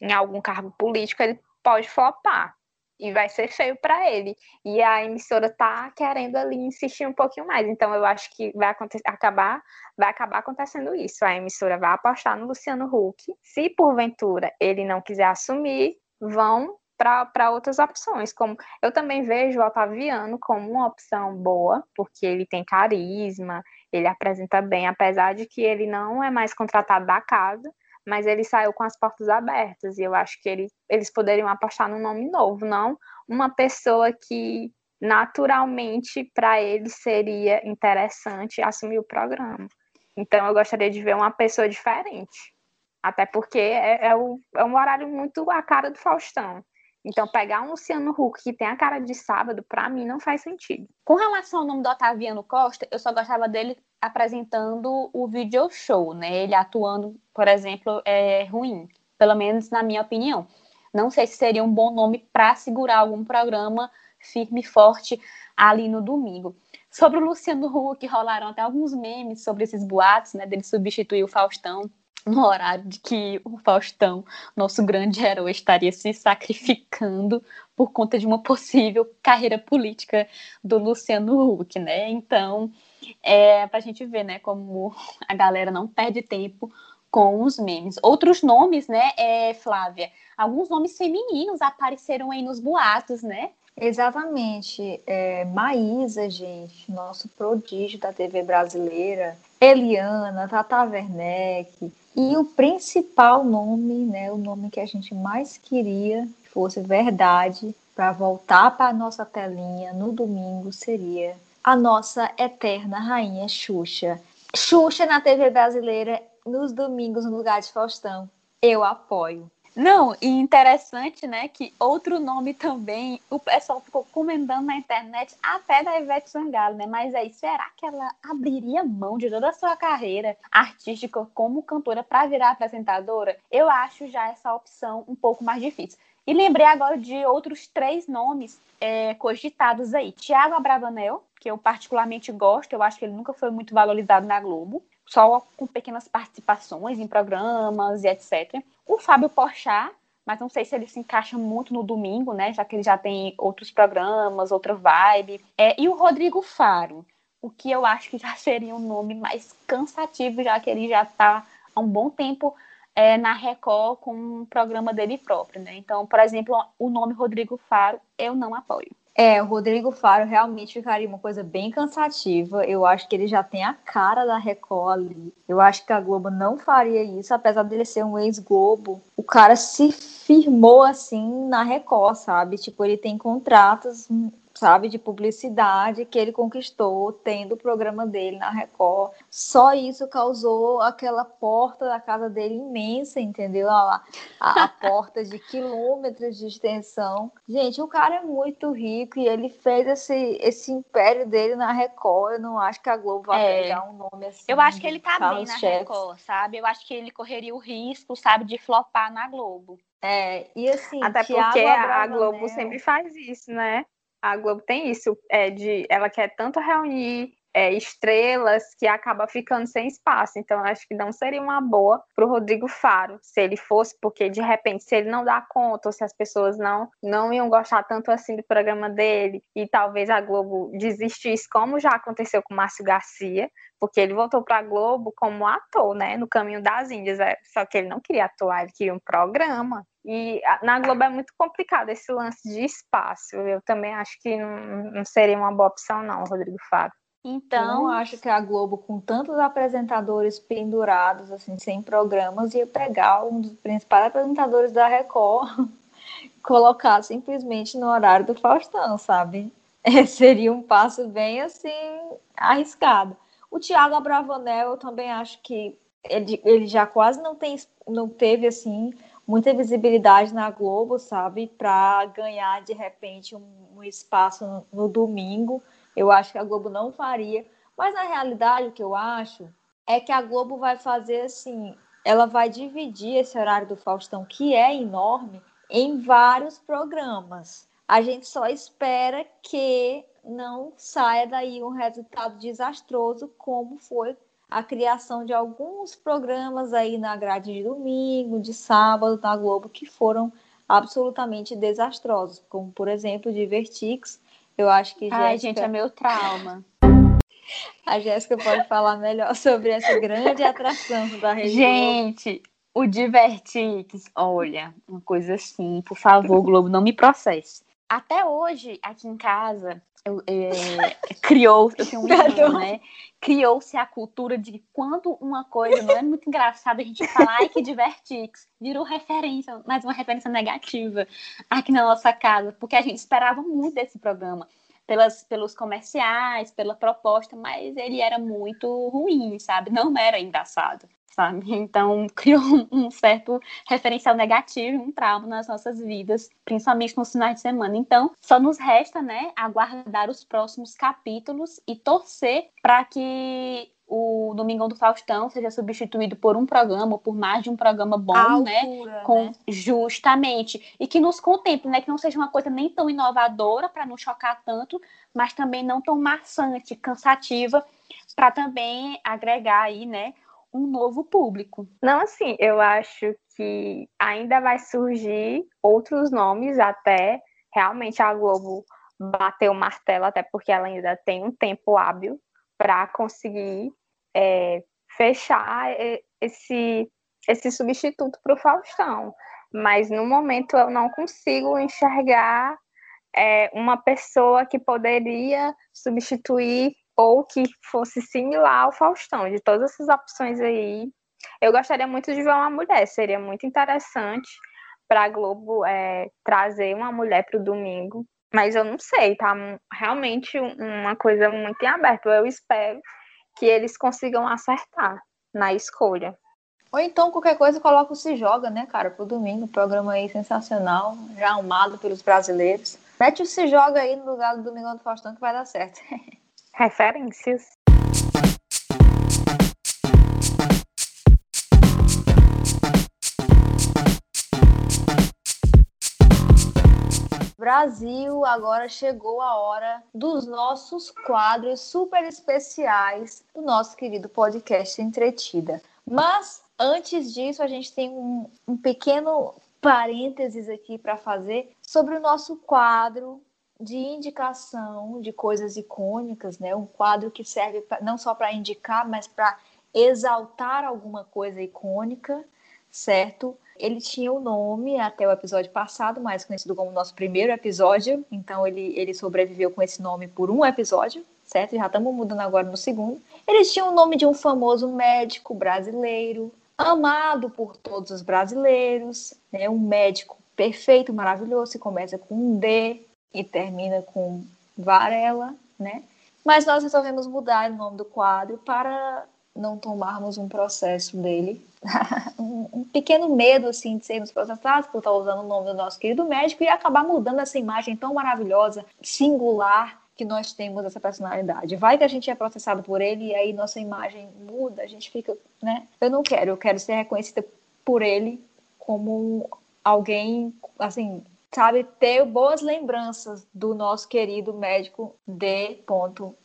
em algum cargo político, ele pode flopar e vai ser feio para ele. E a emissora tá querendo ali insistir um pouquinho mais. Então eu acho que vai acabar, vai acabar acontecendo isso. A emissora vai apostar no Luciano Huck. Se porventura ele não quiser assumir, vão para outras opções. Como eu também vejo o Otaviano como uma opção boa, porque ele tem carisma, ele apresenta bem, apesar de que ele não é mais contratado da casa, mas ele saiu com as portas abertas, e eu acho que ele, eles poderiam apostar num nome novo, não uma pessoa que naturalmente para ele seria interessante assumir o programa. Então eu gostaria de ver uma pessoa diferente. Até porque é, é, o, é um horário muito a cara do Faustão. Então, pegar um Luciano Huck que tem a cara de sábado, para mim, não faz sentido. Com relação ao nome do Otaviano Costa, eu só gostava dele apresentando o video show, né? Ele atuando, por exemplo, é ruim, pelo menos na minha opinião. Não sei se seria um bom nome para segurar algum programa firme e forte ali no domingo. Sobre o Luciano Huck, rolaram até alguns memes sobre esses boatos, né? Dele substituir o Faustão no horário de que o Faustão, nosso grande herói, estaria se sacrificando por conta de uma possível carreira política do Luciano Huck, né? Então, é para a gente ver, né, como a galera não perde tempo com os memes. Outros nomes, né, é, Flávia? Alguns nomes femininos apareceram aí nos boatos, né? Exatamente. É, Maísa, gente, nosso prodígio da TV brasileira. Eliana, Tata Werneck, e o principal nome, né, o nome que a gente mais queria que fosse verdade para voltar para a nossa telinha no domingo seria a nossa eterna rainha Xuxa. Xuxa na TV brasileira nos domingos no lugar de Faustão. Eu apoio. Não, e interessante, né, que outro nome também, o pessoal ficou comentando na internet até da Ivete Sangalo, né? Mas aí, será que ela abriria mão de toda a sua carreira artística como cantora para virar apresentadora? Eu acho já essa opção um pouco mais difícil. E lembrei agora de outros três nomes é, cogitados aí. Tiago Abravanel, que eu particularmente gosto, eu acho que ele nunca foi muito valorizado na Globo só com pequenas participações em programas e etc. O Fábio Porchat, mas não sei se ele se encaixa muito no domingo, né? Já que ele já tem outros programas, outra vibe. É, e o Rodrigo Faro, o que eu acho que já <laughs> seria um nome mais cansativo, já que ele já está há um bom tempo é, na Record com um programa dele próprio, né? Então, por exemplo, o nome Rodrigo Faro eu não apoio. É, o Rodrigo Faro realmente ficaria uma coisa bem cansativa. Eu acho que ele já tem a cara da Record ali. Eu acho que a Globo não faria isso, apesar dele ser um ex-Globo. O cara se firmou assim na Record, sabe? Tipo, ele tem contratos sabe, de publicidade que ele conquistou tendo o programa dele na Record. Só isso causou aquela porta da casa dele imensa, entendeu? A, a, a <laughs> porta de quilômetros de extensão. Gente, o cara é muito rico e ele fez esse, esse império dele na Record. Eu não acho que a Globo vai é. pegar um nome assim. Eu acho que ele tá bem na chefes. Record, sabe? Eu acho que ele correria o risco, sabe, de flopar na Globo. É, e assim, até porque a Globo sempre faz isso, né? A Globo tem isso, é, de ela quer tanto reunir é, estrelas que acaba ficando sem espaço. Então, acho que não seria uma boa para o Rodrigo Faro, se ele fosse, porque de repente, se ele não dá conta, ou se as pessoas não, não iam gostar tanto assim do programa dele, e talvez a Globo desistisse, como já aconteceu com o Márcio Garcia, porque ele voltou para a Globo como ator, né, no Caminho das Índias, é, só que ele não queria atuar, ele queria um programa. E na Globo é muito complicado esse lance de espaço. Eu também acho que não, não seria uma boa opção, não, Rodrigo Fábio. Então, eu não acho que a Globo, com tantos apresentadores pendurados, assim, sem programas, ia pegar um dos principais apresentadores da Record <laughs> colocar simplesmente no horário do Faustão, sabe? <laughs> É, seria um passo bem, assim, arriscado. O Thiago Abravanel, eu também acho que ele, ele já quase não, tem, não teve, assim, muita visibilidade na Globo, sabe? Para ganhar, de repente, um, um espaço no, no domingo eu acho que a Globo não faria. Mas na realidade, o que eu acho é que a Globo vai fazer assim ela vai dividir esse horário do Faustão, que é enorme, em vários programas. A gente só espera que não saia daí um resultado desastroso, como foi a criação de alguns programas aí na grade de domingo, de sábado na Globo, que foram absolutamente desastrosos, como por exemplo Divertix. Eu acho que Ai, Jéssica... gente, é meu trauma. <laughs> A Jéssica pode falar melhor sobre essa grande atração da região. Gente, o Divertix, olha, uma coisa assim, por favor, Globo, não me processe. Até hoje, aqui em casa, é, <laughs> criou, eu tenho um né? Criou-se a cultura de quando uma coisa não é muito engraçada, a gente fala, ai, que divertix. Virou referência, mas uma referência negativa aqui na nossa casa, porque a gente esperava muito desse programa. Pelas, pelos comerciais, pela proposta, mas ele era muito ruim, sabe? Não era engraçado sabe? Então, <laughs> criou um certo referencial negativo, um trauma nas nossas vidas, principalmente nos finais de semana. Então, só nos resta, né, aguardar os próximos capítulos e torcer para que o Domingão do Faustão seja substituído por um programa ou por mais de um programa bom, né? altura, Com, né? Justamente. E que nos contemple, né? Que não seja uma coisa nem tão inovadora para não chocar tanto, mas também não tão maçante, cansativa, para também agregar aí, né? Um novo público. Não, assim, eu acho que ainda vai surgir outros nomes até realmente a Globo bater o martelo, até porque ela ainda tem um tempo hábil para conseguir é, fechar esse, esse substituto para o Faustão. Mas no momento eu não consigo enxergar é, uma pessoa que poderia substituir ou que fosse similar ao Faustão. De todas essas opções aí, eu gostaria muito de ver uma mulher. Seria muito interessante para a Globo é, trazer uma mulher para o domingo. Mas eu não sei, tá realmente uma coisa muito em aberto. Eu espero que eles consigam acertar na escolha. Ou então qualquer coisa coloca o Se Joga, né, cara, pro domingo. Programa aí sensacional, já amado pelos brasileiros. Mete o Se Joga aí no lugar do Domingão do Faustão que vai dar certo. <laughs> Referências. Brasil, agora chegou a hora dos nossos quadros super especiais do nosso querido podcast Entretida. Mas antes disso, a gente tem um, um pequeno parênteses aqui para fazer sobre o nosso quadro de indicação de coisas icônicas, né? Um quadro que serve pra, não só para indicar, mas para exaltar alguma coisa icônica, certo? Ele tinha o um nome até o episódio passado, mais conhecido como nosso primeiro episódio. Então ele, ele sobreviveu com esse nome por um episódio, certo? Já estamos mudando agora no segundo. Ele tinha o nome de um famoso médico brasileiro, amado por todos os brasileiros, né? Um médico perfeito, maravilhoso, que começa com um D, e termina com Varela, né? Mas nós resolvemos mudar o nome do quadro para não tomarmos um processo dele. <laughs> um, pequeno medo, assim, de sermos processados por estar usando o nome do nosso querido médico e acabar mudando essa imagem tão maravilhosa, singular, que nós temos essa personalidade. Vai que a gente é processado por ele e aí nossa imagem muda, a gente fica, né? Eu não quero, eu quero ser reconhecida por ele como alguém, assim, sabe, ter boas lembranças do nosso querido médico D.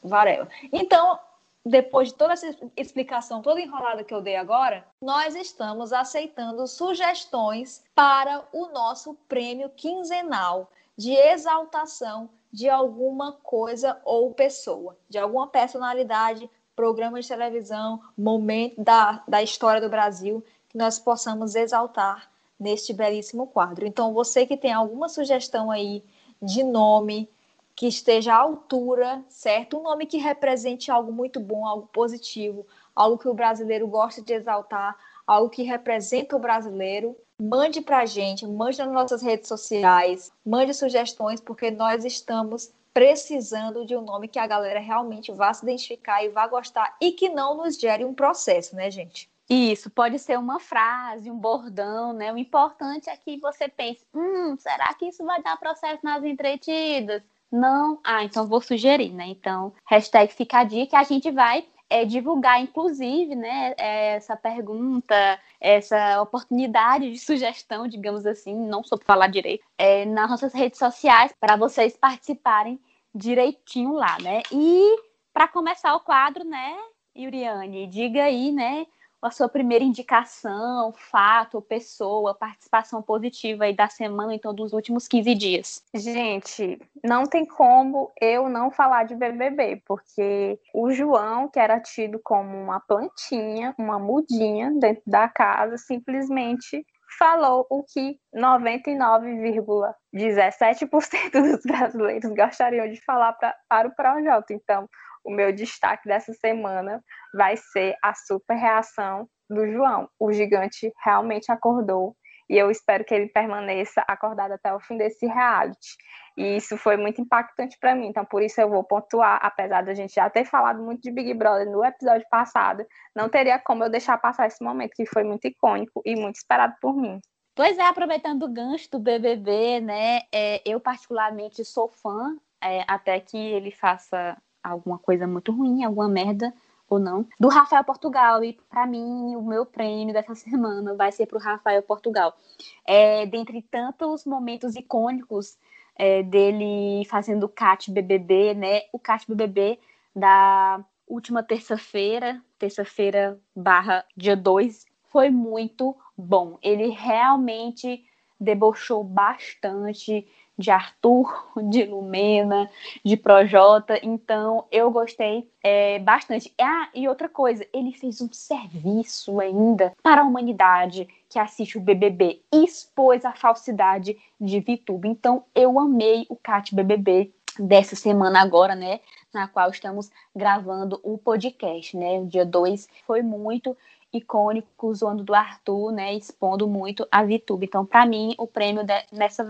Varela. Então, depois de toda essa explicação toda enrolada que eu dei agora, nós estamos aceitando sugestões para o nosso prêmio quinzenal de exaltação de alguma coisa ou pessoa, de alguma personalidade, programa de televisão, momento da, da história do Brasil, que nós possamos exaltar neste belíssimo quadro. Então, você que tem alguma sugestão aí de nome que esteja à altura, certo? Um nome que represente algo muito bom, algo positivo, algo que o brasileiro gosta de exaltar, algo que representa o brasileiro, mande para a gente, mande nas nossas redes sociais, mande sugestões, porque nós estamos precisando de um nome que a galera realmente vá se identificar e vá gostar e que não nos gere um processo, né, gente? Isso, pode ser uma frase, um bordão, né? O importante é que você pense, hum, será que isso vai dar processo nas entretidas? Não? Ah, então vou sugerir, né? Então, hashtag fica a dica, a gente vai é, divulgar, inclusive, né, essa pergunta, essa oportunidade de sugestão, digamos assim, não soube falar direito, é, nas nossas redes sociais, para vocês participarem direitinho lá, né? E para começar o quadro, né, Yuriane, diga aí, né, a sua primeira indicação, fato, pessoa, participação positiva aí da semana, então, dos últimos 15 dias. Gente, não tem como eu não falar de BBB, porque o João, que era tido como uma plantinha, uma mudinha dentro da casa, simplesmente falou o que 99,17% dos brasileiros gostariam de falar pra, para o projeto. Então, o meu destaque dessa semana vai ser a super reação do João. O gigante realmente acordou e eu espero que ele permaneça acordado até o fim desse reality. E isso foi muito impactante para mim, então por isso eu vou pontuar, apesar da gente já ter falado muito de Big Brother no episódio passado, não teria como eu deixar passar esse momento que foi muito icônico e muito esperado por mim. Pois é, aproveitando o gancho do BBB, né? É, eu particularmente sou fã, é, até que ele faça alguma coisa muito ruim, alguma merda ou não, do Rafael Portugal. E para mim, o meu prêmio dessa <laughs> semana vai ser para o Rafael Portugal. É, dentre tantos momentos icônicos é, dele fazendo o CAT BBB, né? O CAT BBB da última terça-feira, terça-feira barra dia 2, foi muito bom. Ele realmente debochou bastante de Arthur, de Lumena, de Projota. Então, eu gostei é, bastante. Ah, e outra coisa, ele fez um serviço ainda para a humanidade que assiste o BBB. Expôs a falsidade de VTube. Então, eu amei o Cat BBB dessa semana agora, né? Na qual estamos gravando o podcast, né? O dia 2 foi muito icônico zoando do Arthur, né, expondo muito a VTube. Então, para mim, o prêmio de,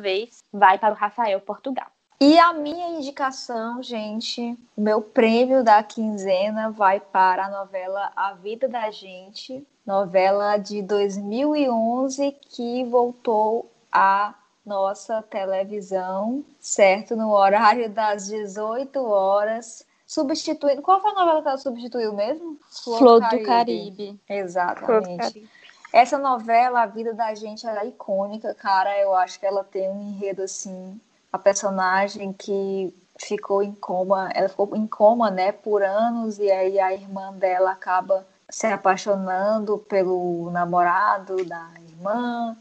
vez vai para o Rafael Portugal. E a minha indicação, gente, meu prêmio da quinzena vai para a novela A Vida da Gente, novela de 2011 que voltou à nossa televisão, certo? No horário das 18 horas substituindo. Qual foi a novela que ela substituiu mesmo? Flor, Flor do, Caribe. do Caribe. Exatamente. Essa novela, a vida da gente, ela é icônica, cara. Eu acho que ela tem um enredo assim. A personagem que ficou em coma, ela ficou em coma, né, por anos, e aí a irmã dela acaba se apaixonando pelo namorado da irmã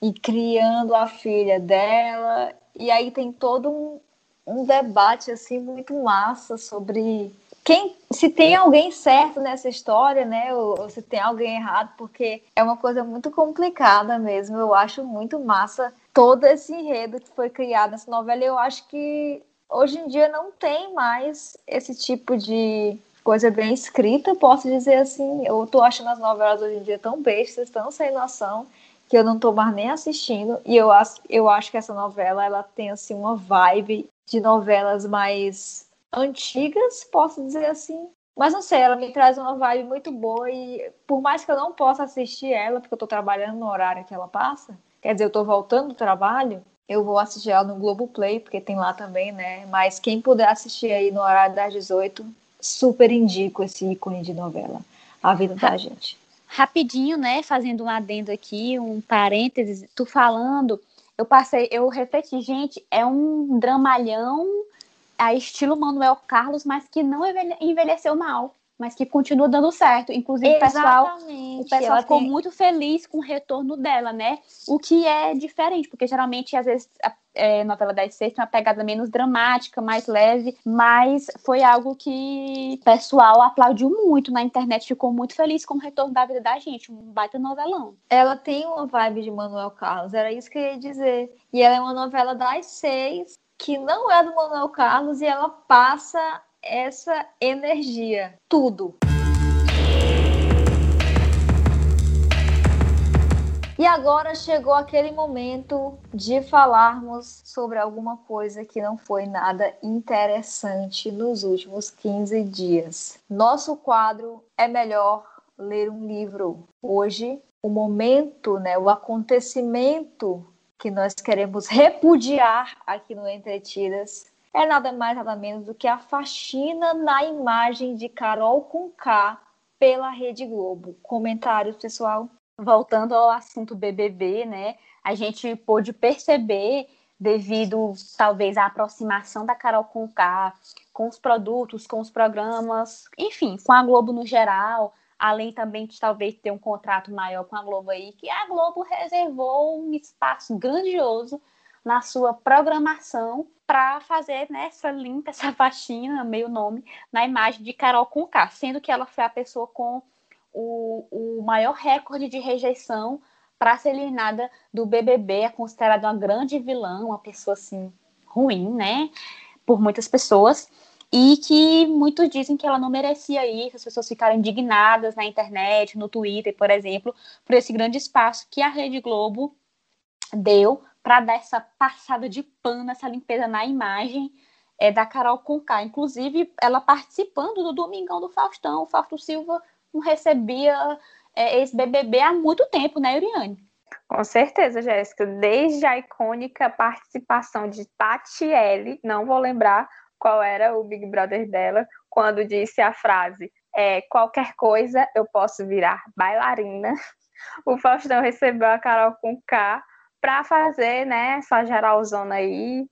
e criando a filha dela. E aí tem todo um, um debate assim muito massa sobre quem se tem alguém certo nessa história, né, ou, ou, se tem alguém errado, porque é uma coisa muito complicada mesmo. Eu acho muito massa todo esse enredo que foi criado nessa novela. Eu acho que hoje em dia não tem mais esse tipo de coisa bem escrita, posso dizer assim. Eu tô achando as novelas hoje em dia tão bestas, tão sem noção que eu não tô mais nem assistindo. E eu acho, eu acho que essa novela ela tem assim uma vibe de novelas mais antigas, posso dizer assim. Mas não sei, ela me traz uma vibe muito boa e por mais que eu não possa assistir ela, porque eu estou trabalhando no horário que ela passa, quer dizer, eu estou voltando do trabalho, eu vou assistir ela no Globoplay, porque tem lá também, né? Mas quem puder assistir aí no horário das 18, super indico esse ícone de novela, A Vida da Gente. Rapidinho, né? Fazendo um adendo aqui, um parênteses, tu falando eu passei, eu refleti, gente, é um dramalhão a estilo Manuel Carlos, mas que não envelheceu mal mas que continua dando certo. Inclusive, o pessoal, o pessoal ficou tem... muito feliz com o retorno dela, né? O que é diferente, porque geralmente, às vezes, é, novela das seis tem uma pegada menos dramática, mais leve, mas foi algo que o pessoal aplaudiu muito na internet, ficou muito feliz com o retorno da vida da gente, um baita novelão. Ela tem uma vibe de Manuel Carlos, era isso que eu ia dizer. E ela é uma novela das seis, que não é do Manuel Carlos, e ela passa essa energia, tudo. E agora chegou aquele momento de falarmos sobre alguma coisa que não foi nada interessante nos últimos 15 dias. Nosso quadro é melhor ler um livro. Hoje, o momento, né, o acontecimento que nós queremos repudiar aqui no Entretidas é nada mais nada menos do que a faxina na imagem de Carol com K pela Rede Globo. Comentários, pessoal? Voltando ao assunto BBB, né? A gente pôde perceber devido talvez à aproximação da Carol com K com os produtos, com os programas, enfim, com a Globo no geral, além também de talvez ter um contrato maior com a Globo aí, que a Globo reservou um espaço grandioso na sua programação para fazer né, essa limpa, essa <laughs> faxina, meio nome, na imagem de Carol Conká, sendo que ela foi a pessoa com o, o maior recorde de rejeição para ser eliminada do BBB, é considerada uma grande vilã, uma pessoa assim ruim, né, por muitas pessoas e que muitos dizem que ela não merecia isso, as pessoas ficaram indignadas na internet, no Twitter, por exemplo, por esse grande espaço que a Rede Globo deu para dar essa passada de pano, essa limpeza na imagem é, da Carol Conká. Inclusive, ela participando do Domingão do Faustão. O Fausto Silva não recebia é, esse BBB há muito tempo, né, Uriane? Com certeza, Jéssica. Desde a icônica participação de Tatiele, não vou lembrar qual era o Big Brother dela, quando disse a frase: é, qualquer coisa eu posso virar bailarina. O Faustão recebeu a Carol com K para fazer né, essa geralzona aí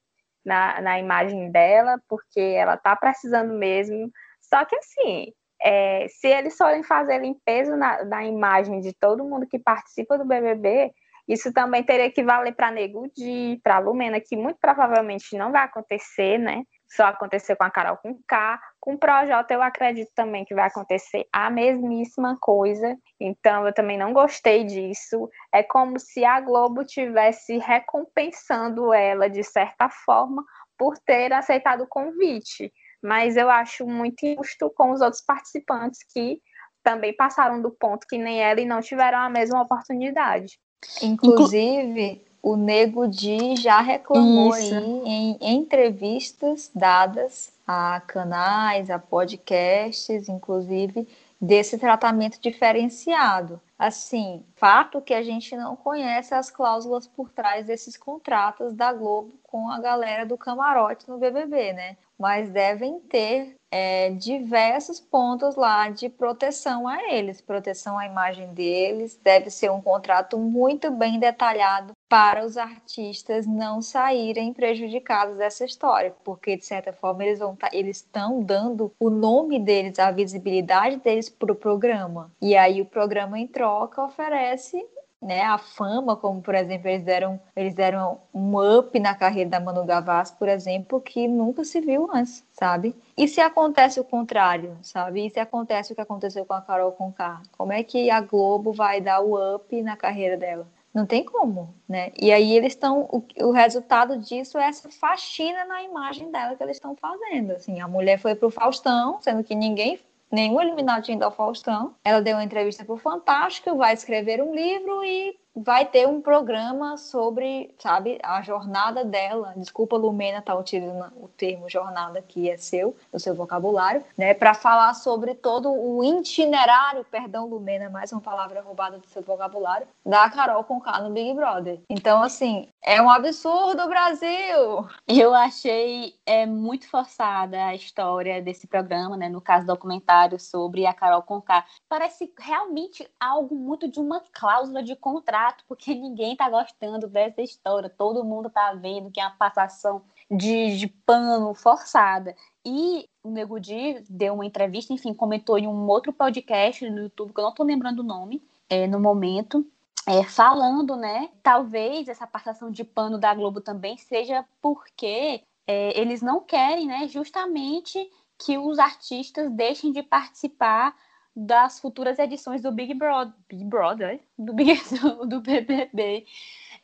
na, na imagem dela, porque ela tá precisando mesmo. Só que assim, é, se eles forem fazer limpeza na, na, imagem de todo mundo que participa do BBB, isso também teria que valer para Nego Di, para Lumena, que muito provavelmente não vai acontecer, né? Só aconteceu com a Carol com K. Com o Projota, eu acredito também que vai acontecer a mesmíssima coisa. Então, eu também não gostei disso. É como se a Globo tivesse recompensando ela, de certa forma, por ter aceitado o convite. Mas eu acho muito injusto com os outros participantes que também passaram do ponto que nem ela e não tiveram a mesma oportunidade. Inclusive, o Nego Di já reclamou aí em entrevistas dadas a canais, a podcasts, inclusive, desse tratamento diferenciado. Assim, fato que a gente não conhece as cláusulas por trás desses contratos da Globo com a galera do camarote no BBB, né? Mas devem ter é, diversos pontos lá de proteção a eles, proteção à imagem deles. Deve ser um contrato muito bem detalhado para os artistas não saírem prejudicados dessa história, porque de certa forma eles vão tá, eles estão dando o nome deles, a visibilidade deles para o programa. E aí o programa em troca oferece né, a fama, como por exemplo eles deram, eles deram um up na carreira da Manu Gavassi, por exemplo, que nunca se viu antes, sabe? E se acontece o contrário, sabe? E se acontece o que aconteceu com a Carol Conká? Como é que a Globo vai dar o up na carreira dela? Não tem como, né? E aí eles estão, o, o, resultado disso é essa faxina na imagem dela que eles estão fazendo. Assim, a mulher foi pro Faustão, sendo que ninguém nenhum eliminado tinha ido ao Faustão. Ela deu uma entrevista para o Fantástico, vai escrever um livro e vai ter um programa sobre, sabe, a jornada dela. Desculpa, Lumena, tá utilizando o termo jornada que é seu, do seu vocabulário, né, para falar sobre todo o itinerário, perdão, Lumena, mais uma palavra roubada do seu vocabulário, da Carol com K no Big Brother. Então, assim, é um absurdo, Brasil! Eu achei é, muito forçada a história desse programa, né, no caso documentário sobre a Carol com K. Parece realmente algo muito de uma cláusula de contrato chato porque ninguém tá gostando dessa história. Todo mundo tá vendo que é uma passação de, de pano forçada. E o Nego Di deu uma entrevista, enfim, comentou em um outro podcast no YouTube, que eu não tô lembrando o nome é, no momento, é, falando, né? Talvez essa passação de pano da Globo também seja porque é, eles não querem, né? Justamente que os artistas deixem de participar das futuras edições do Big Brother, Big Brother do, Big, <laughs> do, BBB,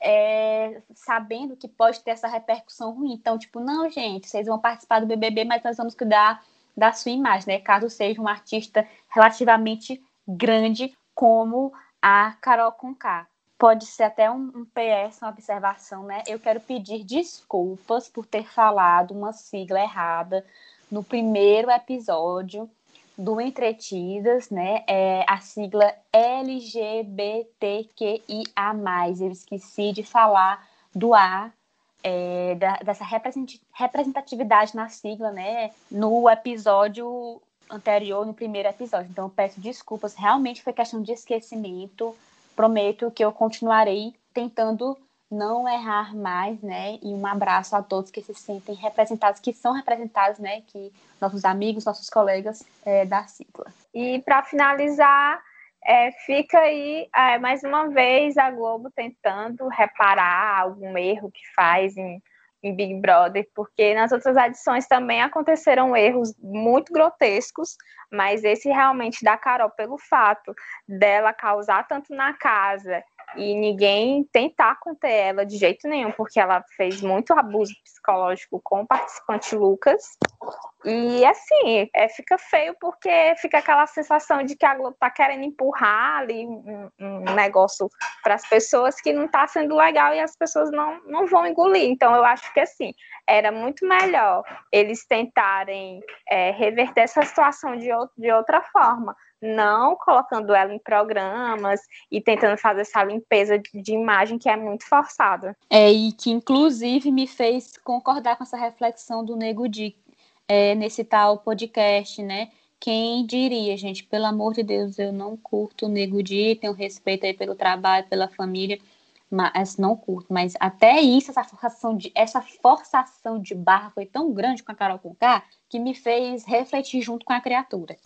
é, sabendo que pode ter essa repercussão ruim. Então, tipo, não, gente, vocês vão participar do BBB, mas nós vamos cuidar da sua imagem, né? Caso seja uma artista relativamente grande como a Carol Conká. Pode ser até um, um PS, uma observação, né? Eu quero pedir desculpas por ter falado uma sigla errada no primeiro episódio do Entretidas, né? É a sigla LGBTQIA. Eu esqueci de falar do A é, da, dessa representatividade na sigla, né? No episódio anterior, no primeiro episódio. Então, peço desculpas. Realmente foi questão de esquecimento. Prometo que eu continuarei tentando não errar mais, né? E um abraço a todos que se sentem representados, que são representados, né? Que nossos amigos, nossos colegas é, da sigla. E para finalizar, é, fica aí é, mais uma vez a Globo tentando reparar algum erro que faz em, em Big Brother, porque nas outras edições também aconteceram erros muito grotescos, mas esse realmente da Carol, pelo fato dela causar tanto na casa e ninguém tentar conter ela de jeito nenhum, porque ela fez muito abuso psicológico com o participante Lucas. E assim, é, fica feio porque fica aquela sensação de que a Globo tá querendo empurrar ali um, um negócio para as pessoas que não tá sendo legal e as pessoas não, não vão engolir. Então, eu acho que assim, era muito melhor eles tentarem é, reverter essa situação de, de outra forma não colocando ela em programas e tentando fazer essa limpeza de imagem que é muito forçada. É, e que inclusive me fez concordar com essa reflexão do Nego Di é, nesse tal podcast, né? Quem diria, gente, pelo amor de Deus, eu não curto o Nego Di, tenho respeito aí pelo trabalho, pela família, mas não curto. Mas até isso, essa forçação de, essa forçação de barra foi tão grande com a Carol Conká que me fez refletir junto com a criatura.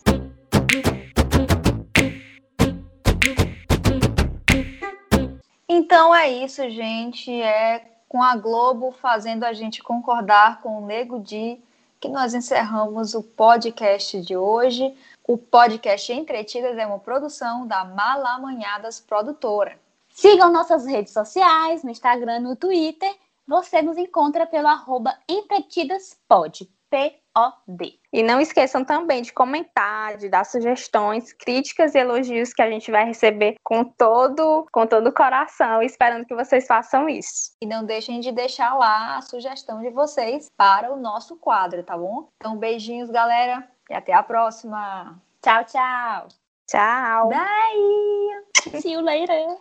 Então é isso, gente. É com a Globo fazendo a gente concordar com o Nego Di que nós encerramos o podcast de hoje. O podcast Entretidas é uma produção da Malamanhadas Produtora. Sigam nossas redes sociais, no Instagram no Twitter. Você nos encontra pelo arroba entretidaspod. P-O-D. E não esqueçam também de comentar, de dar sugestões, críticas e elogios que a gente vai receber com todo, com todo o coração, esperando que vocês façam isso. E não deixem de deixar lá a sugestão de vocês para o nosso quadro, tá bom? Então, beijinhos, galera, e até a próxima. Tchau, tchau. Tchau. Bye. See you later.